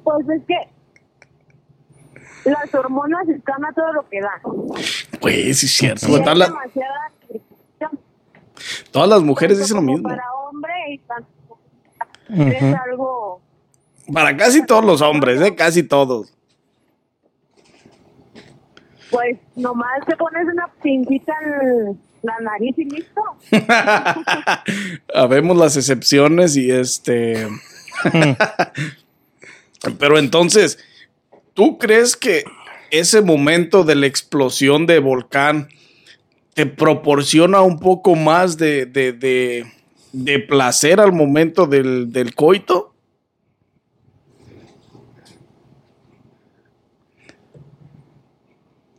Pues es que las hormonas están a todo lo que da. Pues sí, es cierto. Y hay Todas, las- demasiada restricción. todas las mujeres dicen lo mismo. Para hombre y tanto es algo Para casi todos los hombres, ¿eh? Casi todos. Pues nomás te pones una pincita en la nariz y listo. Habemos las excepciones y este. Pero entonces, ¿tú crees que ese momento de la explosión de volcán te proporciona un poco más de, de, de- de placer al momento del, del coito?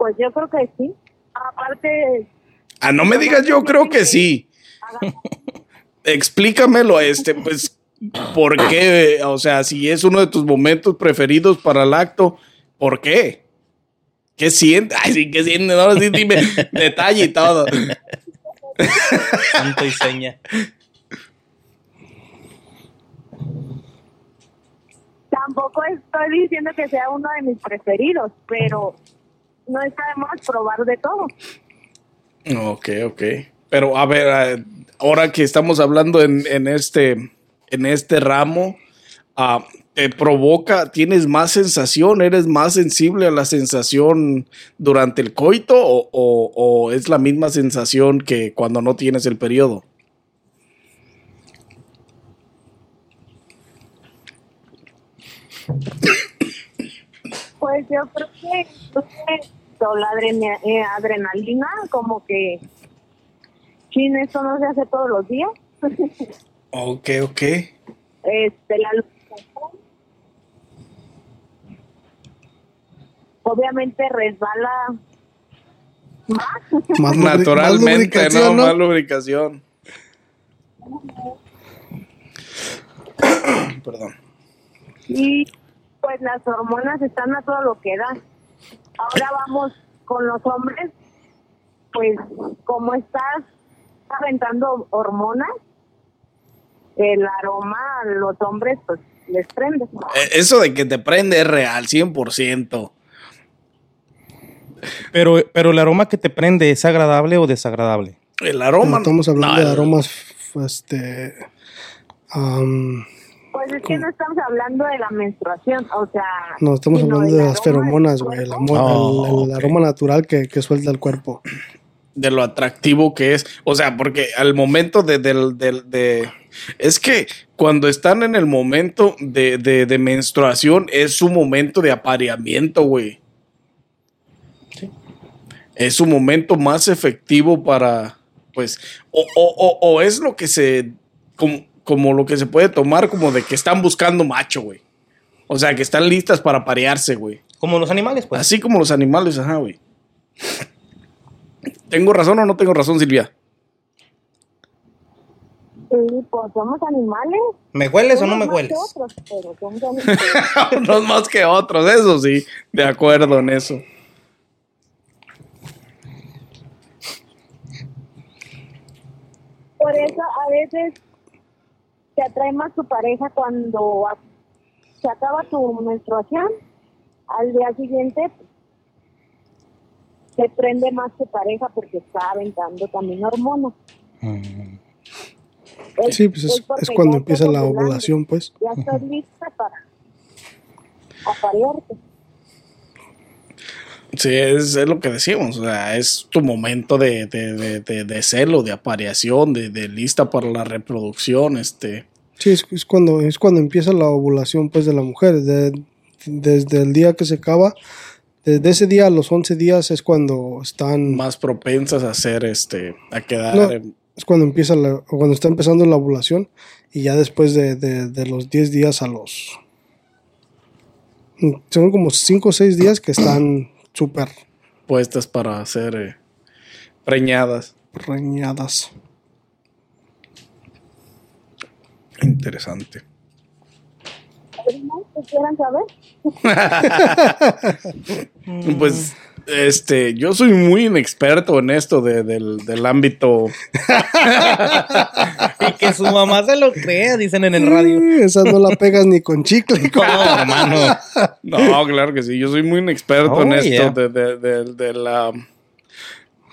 Pues yo creo que sí. Aparte, Ah, no me digas, yo creo que sí. Explícamelo, este, pues, ¿por qué? O sea, si es uno de tus momentos preferidos para el acto, ¿por qué? ¿Qué siente? Ay, sí, ¿qué siente? No, sí, dime detalle y todo. Santo y seña. tampoco estoy diciendo que sea uno de mis preferidos, pero no más probar de todo. Ok, ok. Pero a ver, eh, ahora que estamos hablando en, en este, en este ramo, ah, ¿te provoca, tienes más sensación, eres más sensible a la sensación durante el coito o, o- o es la misma sensación que cuando no tienes el periodo? Pues yo creo que la eh, adrenalina, como que, chin, esto no se hace todos los días. Ok, ok. este, la lubricación. Obviamente resbala más. Más lubri- más Naturalmente, lubricación, no, más lubricación. Perdón. y pues las hormonas están a todo lo que da. Ahora vamos con los hombres, pues como estás aventando hormonas, el aroma a los hombres pues les prende. Eh, Eso de que te prende es real, 100%. Pero, pero el aroma que te prende, ¿es agradable o desagradable? El aroma. estamos hablando no, de aromas, este... Pues es que no estamos hablando de la menstruación, o sea... no, estamos hablando de las aroma feromonas, güey. El, Oh, ok. aroma natural que, que suelta el cuerpo. de lo atractivo que es. O sea, porque al momento de, del- del- de- es que cuando están en el momento de, de- de menstruación es su momento de apareamiento, güey. es su momento más efectivo para, pues, o, o- o- o es lo que se, como, como lo que se puede tomar como de que están buscando macho, güey. O sea, que están listas para parearse, güey. Como los animales, pues. Así como los animales, ajá, güey. ¿Tengo razón o no tengo razón, Silvia? Sí, pues somos animales. ¿Me hueles o no Unos me más hueles? que otros, pero somos animales. Unos más que otros, eso sí. De acuerdo en eso. Por eso a veces te atrae más tu pareja cuando se acaba tu menstruación. Al día siguiente te prende más tu pareja porque está aventando también hormonas. Mm. Es- Sí, pues es, cuando empieza la ovulación, pues. Ya estás lista para aparearte. Sí, es, es lo que decimos. O sea, es tu momento de, de, de, de, de celo, de apareación, de, de lista para la reproducción. Este. Sí, es, es cuando, es cuando empieza la ovulación, pues, de la mujer. De- desde el día que se acaba, desde ese día a los 11 días es cuando están... más propensas a hacer este a quedar No. en- Es cuando empieza la, cuando está empezando la ovulación y ya después de, de- de los 10 días a los... Son como 5 o 6 días que están súper puestas para ser eh, preñadas. reñadas. Interesante. ¿Algo más que quieran saber? Pues este, yo soy muy inexperto en esto de- del, del ámbito. Y que su mamá se lo crea, dicen en el radio. Mm, Esa no la pegas ni con chicle. No, hermano. No, claro que sí. Yo soy muy inexperto en Oh, esto yeah. de, de- de- de la-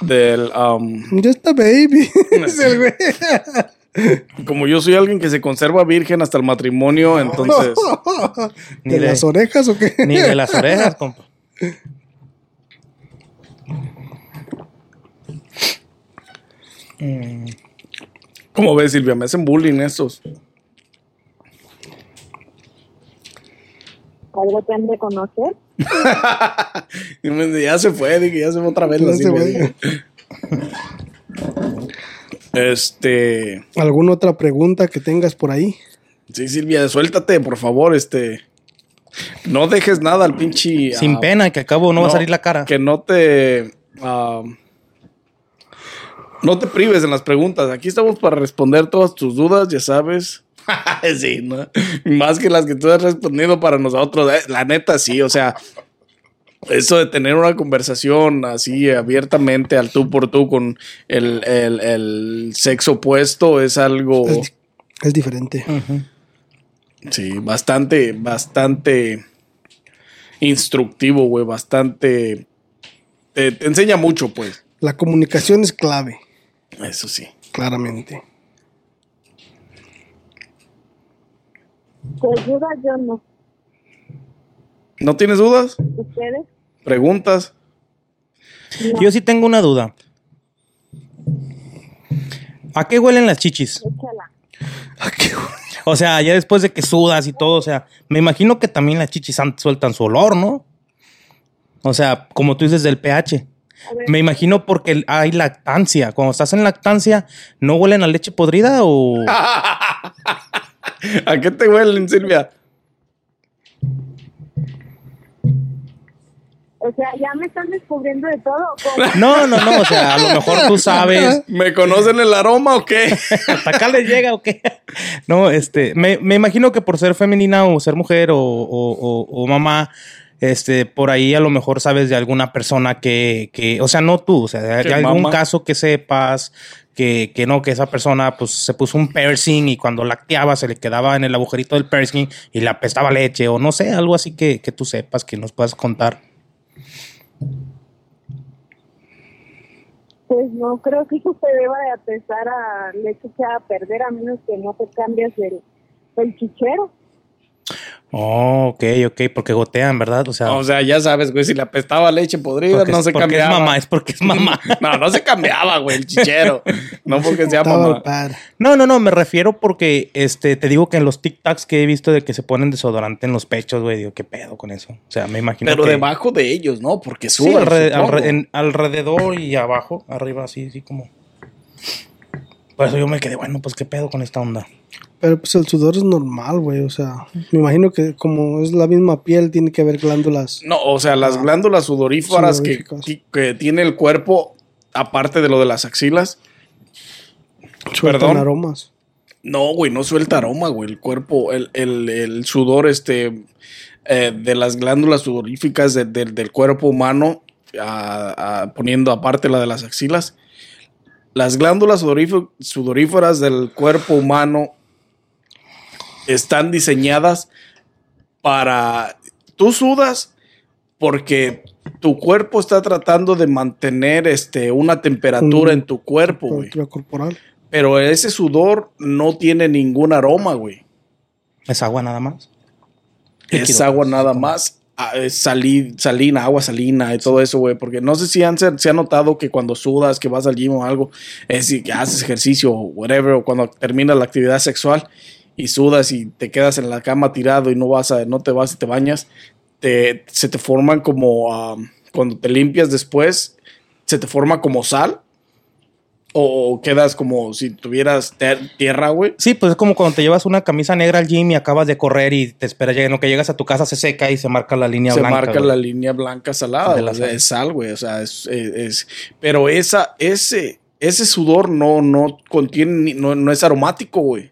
del um, Ya está baby. Dice el güey. Como yo soy alguien que se conserva virgen hasta el matrimonio, entonces Ni ¿De de- las orejas o qué? Ni de las orejas, compa. ¿Cómo ves, Silvia? Me hacen bullying estos. Algo te han de conocer. Ya se fue, dije, ya se fue otra vez la Ya se Silvia. Este, ¿Alguna otra pregunta que tengas por ahí? sí, Silvia, suéltate, por favor, este. No dejes nada al pinche. Sin ah, pena, que acabo no, va a salir la cara. Que no te. ah, no te prives en las preguntas. Aquí estamos para responder todas tus dudas, ya sabes. sí, ¿no? Más que las que tú has respondido para nosotros. eh, La neta, sí, o sea. Eso de tener una conversación así abiertamente al tú por tú con el, el- el sexo opuesto es algo, Es, es diferente. sí, bastante, bastante instructivo, güey, bastante... Te, te enseña mucho, pues. La comunicación es clave, Eso sí. claramente. Pues dudas yo no. ¿No tienes dudas? ¿Ustedes? ¿Preguntas? Yo sí tengo una duda. ¿A qué huelen las chichis? O sea, ya después de que sudas y todo, o sea, me imagino que también las chichis an- sueltan su olor, ¿no? O sea, como tú dices del pH. Me imagino porque hay lactancia. Cuando estás en lactancia, ¿no huelen a leche podrida o...? ¿A qué te huelen, Silvia? O sea, ya me están descubriendo de todo. ¿cómo? No, no, no, o sea, a lo mejor tú sabes. ¿Me conocen el aroma o qué? ¿Hasta acá les llega o qué? No, este, me, me imagino que por ser femenina o ser mujer o, o- o- o mamá, este, por ahí a lo mejor sabes de alguna persona que, que o sea, no tú, o sea, de, Que de algún mamá. caso que sepas que, que no, que esa persona pues se puso un piercing y cuando lacteaba se le quedaba en el agujerito del piercing y le apestaba leche o no sé, algo así que, que tú sepas, que nos puedas contar. Pues no creo que eso se deba de apesar a leche echada a perder a menos que no te cambies el, el chichero. Oh, ok, ok, porque gotean, ¿verdad? O sea, O sea, ya sabes, güey, si le apestaba leche podrida, no se porque cambiaba. es mamá, es porque es mamá. No, no se cambiaba, güey, el chichero. No porque sea mamá. No, no, no, me refiero porque este te digo que en los TikToks que he visto de que se ponen desodorante en los pechos, güey, digo, ¿qué pedo con eso? O sea, me imagino Pero que debajo de ellos, ¿no? Porque Sí, sudan. alre- alre- en- alrededor y abajo, arriba, así, así como. Por eso yo me quedé, bueno, pues qué pedo con esta onda. Pero pues el sudor es normal, güey. O sea, me imagino que como es la misma piel, tiene que haber glándulas. No, o sea, las glándulas sudoríferas que, que- que tiene el cuerpo, aparte de lo de las axilas. Sueltan Perdón. aromas. No, güey, no suelta aroma, güey. El cuerpo, el, el- el sudor, este, eh, de las glándulas sudoríficas de- de- del cuerpo humano, a- a- poniendo aparte la de las axilas. Las glándulas sudoríf- sudoríferas del cuerpo humano están diseñadas para... Tú sudas porque tu cuerpo está tratando de mantener este, una temperatura Un- en tu cuerpo, güey. Temperatura corporal. Pero ese sudor no tiene ningún aroma, güey. Es agua nada más. Es agua nada más. ah, sali- salina, agua salina y todo eso, güey. Porque no sé si han, se, ha notado que cuando sudas, que vas al gym o algo, es si que haces ejercicio o whatever, o cuando terminas la actividad sexual y sudas y te quedas en la cama tirado y no vas a, no te vas y te bañas, te, se te forman como, ah, cuando te limpias después, se te forma como sal. O quedas como si tuvieras tierra, güey. Sí, pues es como cuando te llevas una camisa negra al gym y acabas de correr y te esperas, en lo que llegas a tu casa se seca y se marca la línea se blanca. marca güey. la línea blanca salada, De la sal. es sal, güey, o sea, es, es- es- pero esa, ese, ese sudor no, no contiene, no, no es aromático, güey.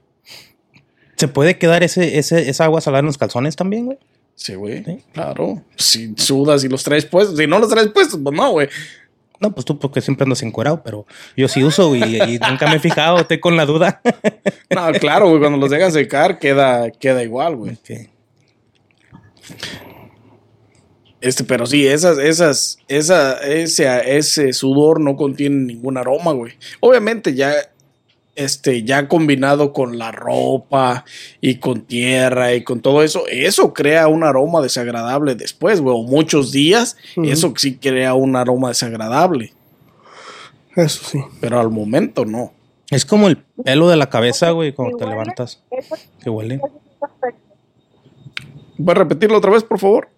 ¿Se puede quedar ese, ese, esa agua salada en los calzones también, güey? Sí, güey, Sí. claro. Si sudas y los traes puestos, si no los traes puestos, pues no, güey. No, pues tú porque siempre andas encuerado, pero yo sí uso y, y nunca me he fijado, estoy con la duda. No, claro, güey, cuando los dejas secar queda, queda igual, güey. Ok. Este, pero sí, esas, esas, esa, ese, ese sudor no contiene ningún aroma, güey. Obviamente ya, este, ya combinado con la ropa y con tierra y con todo eso, eso crea un aroma desagradable después, güey. O muchos días, eso sí crea un aroma desagradable. Eso sí. Pero al momento no. Es como el pelo de la cabeza, güey, cuando te levantas. Que huele. ¿Puedes repetirlo otra vez, por favor?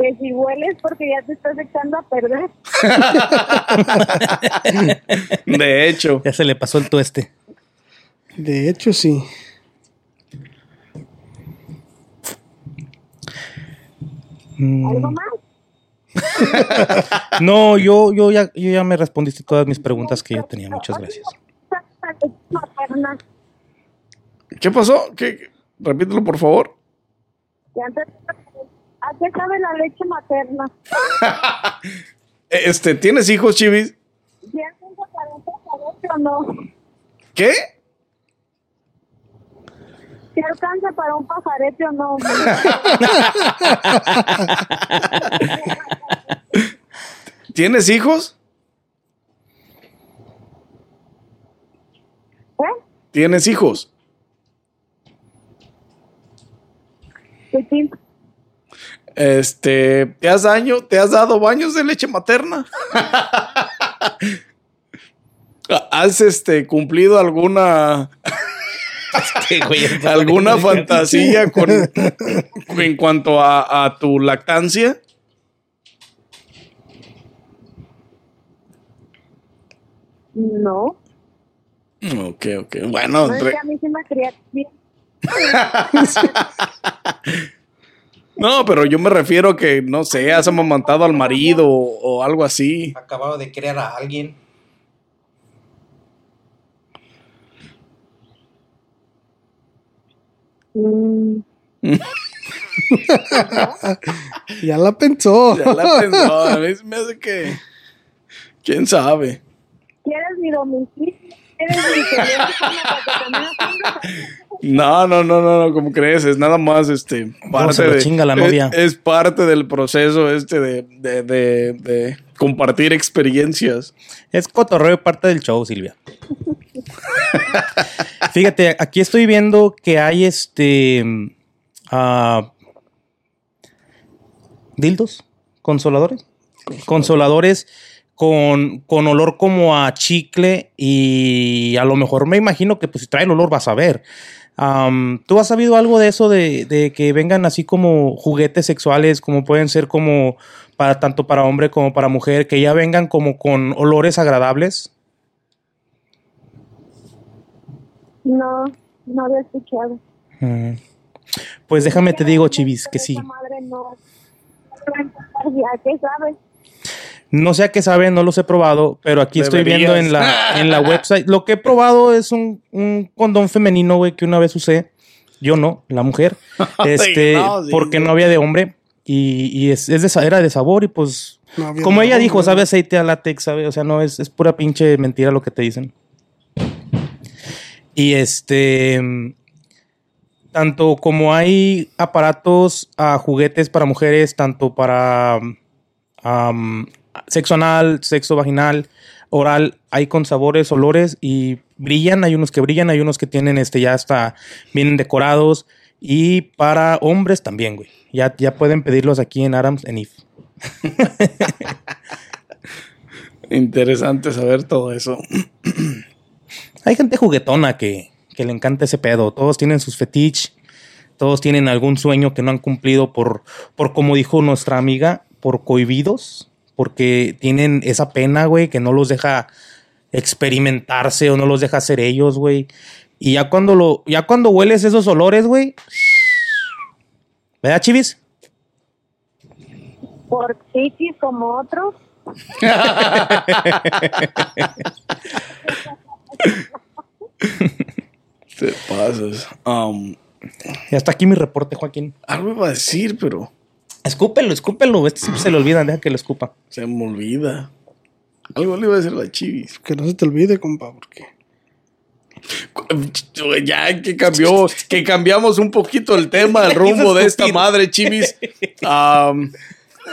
Que si hueles porque ya te estás echando a perder. De hecho. Ya se le pasó el tueste. De hecho, sí. Mm, ¿Algo más? No, yo, yo, ya, yo ya me respondiste todas mis preguntas que yo tenía. Muchas gracias. ¿Qué pasó? ¿Qué? Repítelo, por favor. ¿A qué sabe la leche materna? Este, ¿tienes hijos, Chivis? ¿Ya alcanza para un pajarete o no? ¿Qué? ¿Si alcanza para un pajarete o no? ¿Tienes hijos? ¿Eh? ¿Tienes hijos? ¿Qué sí? Este, ¿te has daño? ¿Te has dado baños de leche materna? ¿Has este cumplido alguna alguna fantasía con en cuanto a, a tu lactancia? No. Ok, ok. Bueno, No es re- que a mí sí me. no, pero yo me refiero que no sé, has amamantado al marido o, o algo así. Acabado de crear a alguien. Ya la pensó. Ya la pensó, a mí me hace que quién sabe. ¿Quieres mi domicilio? No, no, no, no, no, como crees, es nada más este se lo chinga la es- novia? Es, parte del proceso este de, de, de, de compartir experiencias. Es cotorreo y parte del show, Silvia. Fíjate, aquí estoy viendo que hay este. ah, dildos, consoladores. Consoladores con, con olor como a chicle y a lo mejor me imagino que pues si trae el olor vas a ver. ¿Tú has sabido algo de eso de, de que vengan así como juguetes sexuales, como pueden ser como para tanto para hombre como para mujer, que ya vengan como con olores agradables? No, no había escuchado. Mm. Pues déjame te digo, Chivis, que sí. Madre no. Ya que sabes. No sé a qué sabe, no los he probado, pero aquí estoy viendo en la, en la website. Lo que he probado es un, un condón femenino, güey, que una vez usé. Yo no, la mujer. Este, No, sí, porque sí. no había de hombre. Y, y es, es de, era de sabor y pues... No había como de ella dijo, hombre. sabe aceite a látex, sabe, o sea, no, es, es pura pinche mentira lo que te dicen. Y este... Tanto como hay aparatos a juguetes para mujeres, tanto para sexo anal, sexo vaginal, oral, hay con sabores, olores y brillan, hay unos que brillan, hay unos que tienen este ya hasta vienen decorados y para hombres también, güey. Ya, ya pueden pedirlos aquí en Adams en If. Interesante saber todo eso. Hay gente juguetona que, que le encanta ese pedo. Todos tienen sus fetiches. Todos tienen algún sueño que no han cumplido por, por como dijo nuestra amiga, por cohibidos. Porque tienen esa pena, güey, que no los deja experimentarse o no los deja ser ellos, güey. Y ya cuando lo, ya cuando hueles esos olores, güey. ¿Verdad, Chivis? Por chiquis como otros. Te pasas. Um, Y hasta aquí mi reporte, Joaquín. algo iba a decir, pero Escúpelo, escúpelo. Este siempre se le olvidan, deja que lo escupa. se me olvida. Algo le iba a decir a la chivis. Que no se te olvide, compa, porque. Ya que cambió, que cambiamos un poquito el tema, el rumbo de esta madre, chivis. Um,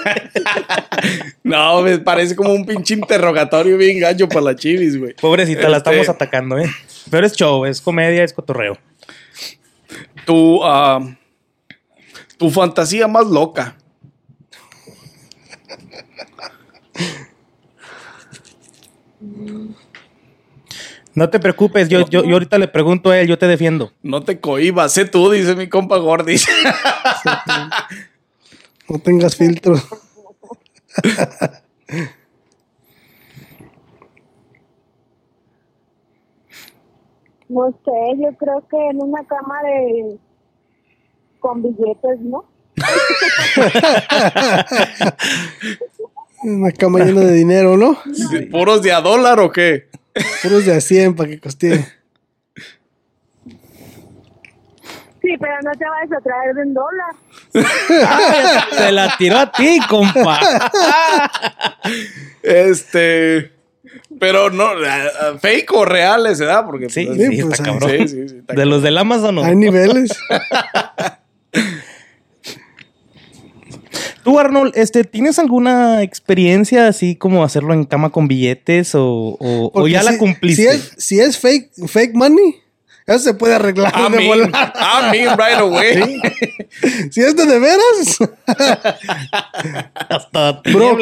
no, me parece como un pinche interrogatorio bien gacho para la chivis, güey. Pobrecita, la Este- estamos atacando, ¿eh? Pero es show, es comedia, es cotorreo. Tu, tu fantasía más loca. No te preocupes, yo, yo, yo ahorita le pregunto a él, yo te defiendo. No te cohibas, sé tú, dice mi compa Gordis. No tengas filtro. No sé, yo creo que en una cama de. con billetes, ¿no? Una cama llena de dinero, ¿no? ¿Puros de a dólar o qué? Puros de a 100 para que coste. Sí, pero no te vayas a traer de un dólar. Se la tiró a ti, compa. Este. Pero no, fake o reales, ¿verdad? Porque Sí, pues, sí, Sí, está pues, cabrón. sí, sí, sí, está De los del Amazon, Hay ¿no? niveles. Tú, Arnold, este, ¿tienes alguna experiencia así como hacerlo en cama con billetes o, o- o Porque ya la cumpliste? Si es, si es fake, fake money, eso se puede arreglar I de mean, volada. I mean right away. Si es de de veras, Hasta Bro.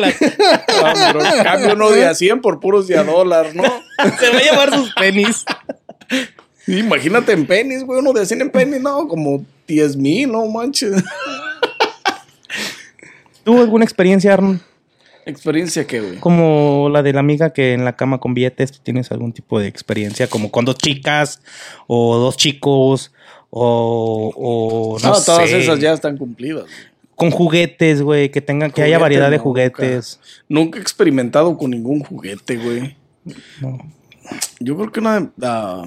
Ah, bro, cambio uno de a 100 por puros de a dólar, ¿no? Se va a llevar sus penis. Imagínate en penis, güey, uno de a 100 en penis, no, como 10 mil, no manches. ¿Tuvo alguna experiencia, Arnold? ¿Experiencia qué, güey? Como la de la amiga que en la cama con billetes, ¿tú tienes algún tipo de experiencia? Como con dos chicas o dos chicos o, o no, No, todas esas ya están cumplidas. güey. Con juguetes, güey, que tengan, que haya variedad de juguetes. Nunca, he experimentado con ningún juguete, güey. No. Yo creo que una. ah,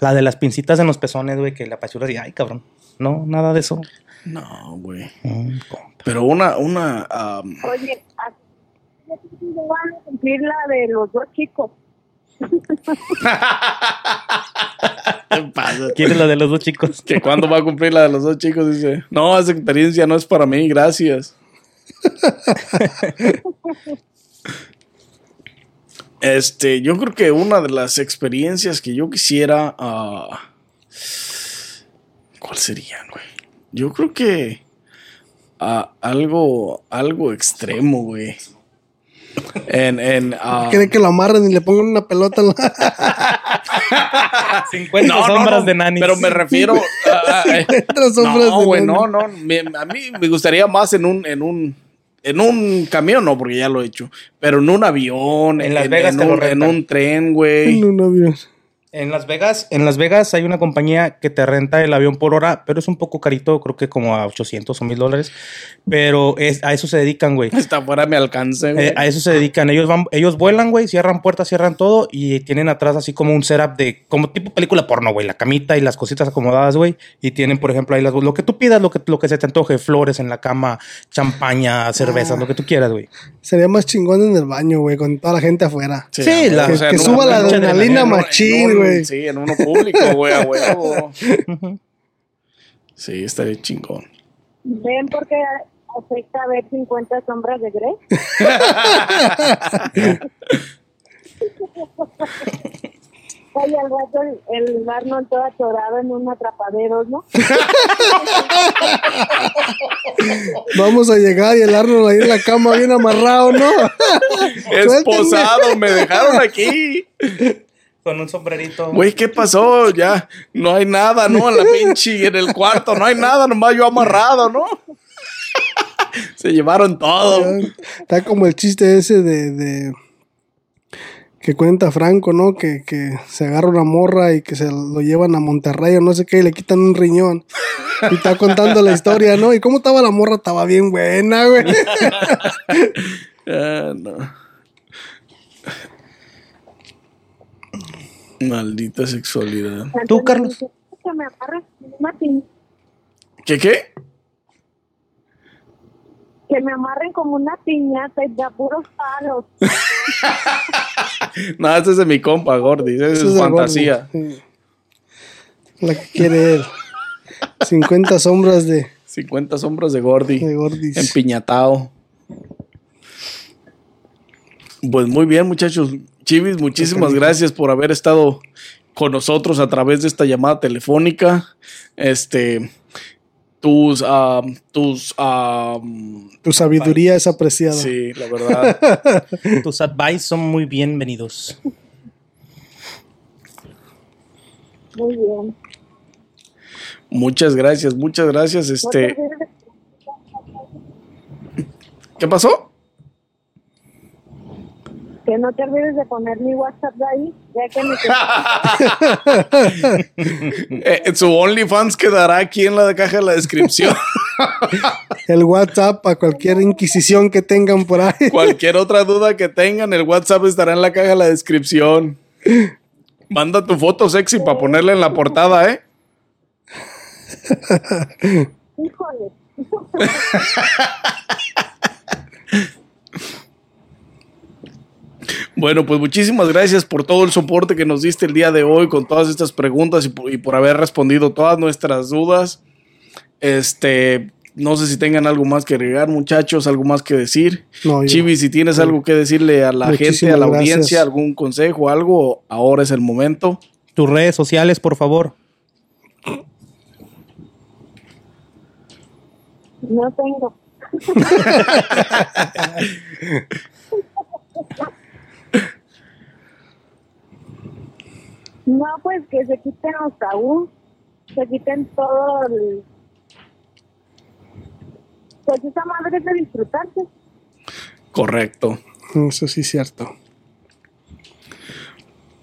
La de las pincitas en los pezones, güey, que la apachurras y, ay, cabrón. No, nada de eso. no, güey. Mm. Pero una, una. ah, Oye, así van a cumplir la de los dos chicos. ¿Qué pasa? ¿Quieres la de los dos chicos? Que cuando va a cumplir la de los dos chicos, dice, no, esa experiencia no es para mí, gracias. Este, yo creo que una de las experiencias que yo quisiera. ah, ¿Cuál serían, güey? Yo creo que. Ah, algo. Algo extremo, güey. En. en ah, Quieren que lo amarren y le pongan una pelota la... 50 no, sombras no, de nanis. Pero me refiero. a- a- sombras no, güey, nani. no, no. me- a mí me gustaría más en un. En un en un camión, no, porque ya lo he hecho. Pero en un avión, En Las Vegas en, te lo un, en un tren, güey. En un avión. En Las Vegas, en Las Vegas hay una compañía que te renta el avión por hora, pero es un poco carito, creo que como a 800 o 1000 dólares. Pero es, a eso se dedican, güey. Está fuera de mi alcance, güey. Eh, a eso se dedican. Ellos van, ellos vuelan, güey, cierran puertas, cierran todo y tienen atrás así como un setup de, como tipo película porno, güey, la camita y las cositas acomodadas, güey. Y tienen, por ejemplo, ahí las, lo que tú pidas, lo que, lo que se te antoje, flores en la cama, champaña, cervezas, lo que tú quieras, güey. Sería más chingón en el baño, güey, con toda la gente afuera. Sí, la- que- suba la adrenalina machín, güey. Sí, en uno público, güey, a huevo. Sí, estaría chingón. ¿Ven por qué afecta ver 50 sombras de Grey? Oye, al rato el, el Arnold todo atorado en un atrapadero, ¿no? Vamos a llegar y el Arnold ahí en la cama bien amarrado, ¿no? Esposado, me dejaron aquí. Con un sombrerito. Güey, ¿qué pasó? Ya no hay nada, ¿no? En la pinche, en el cuarto, no hay nada, nomás yo amarrado, ¿no? Se llevaron todo. Está como el chiste ese de, de- que cuenta Franco, ¿no? Que, que se agarra una morra y que se lo llevan a Monterrey o no sé qué y le quitan un riñón. Y está contando la historia, ¿no? ¿Y cómo estaba la morra? Estaba bien buena, güey. Ah, no. Maldita sexualidad. ¿Tú, Carlos? Que me amarren como una piña- ¿Qué qué? que me amarren como una piñata y da puros palos. No, este es de mi compa, Gordy. Esa es su de fantasía. La que quiere él. 50 sombras de, 50 sombras de Gordy. de Gordis. Empiñatado. Pues muy bien, muchachos. Chivis, muchísimas gracias por haber estado con nosotros a través de esta llamada telefónica. Este, tus, ah, tus, ah, Tu sabiduría es apreciada. sí, la verdad. Tus advice son muy bienvenidos. Muy bien. muchas gracias, muchas gracias. Este, ¿qué pasó? Que no te olvides de poner mi WhatsApp de ahí, ya que me Eh, su OnlyFans quedará aquí en la caja de la descripción. El WhatsApp para cualquier inquisición que tengan por ahí. Cualquier otra duda que tengan, el WhatsApp estará en la caja de la descripción. Manda tu foto sexy para ponerla en la portada, ¿eh? híjole. Bueno, pues muchísimas gracias por todo el soporte que nos diste el día de hoy con todas estas preguntas y por, y por haber respondido todas nuestras dudas. Este, no sé si tengan algo más que agregar, muchachos, algo más que decir. No, yo- Chivi, si tienes algo que decirle a la gente, a la gracias. audiencia, algún consejo, algo, ahora es el momento. Tus redes sociales, por favor. No tengo. No, pues que se quiten los tabú, se quiten todo el... Pues esa madre es de disfrutarse. Correcto. Eso sí es cierto.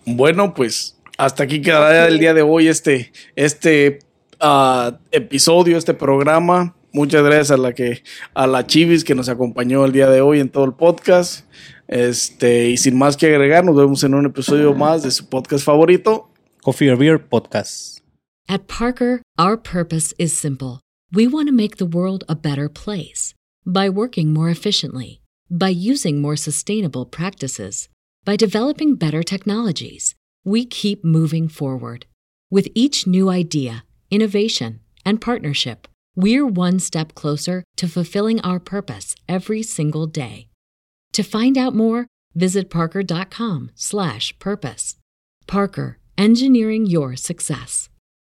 Bueno, pues hasta aquí quedará el día de hoy este, este ah, episodio, este programa. Muchas gracias a la que, a la Chivis que nos acompañó el día de hoy en todo el podcast. Este, y sin más que agregar, nos vemos en un episodio más de su podcast favorito. Coffee or Beer Podcast. At Parker, our purpose is simple. We want to make the world a better place by working more efficiently, by using more sustainable practices, by developing better technologies. We keep moving forward. With each new idea, innovation, and partnership, we're one step closer to fulfilling our purpose every single day. To find out more, visit parker.com/purpose. Parker, engineering your success.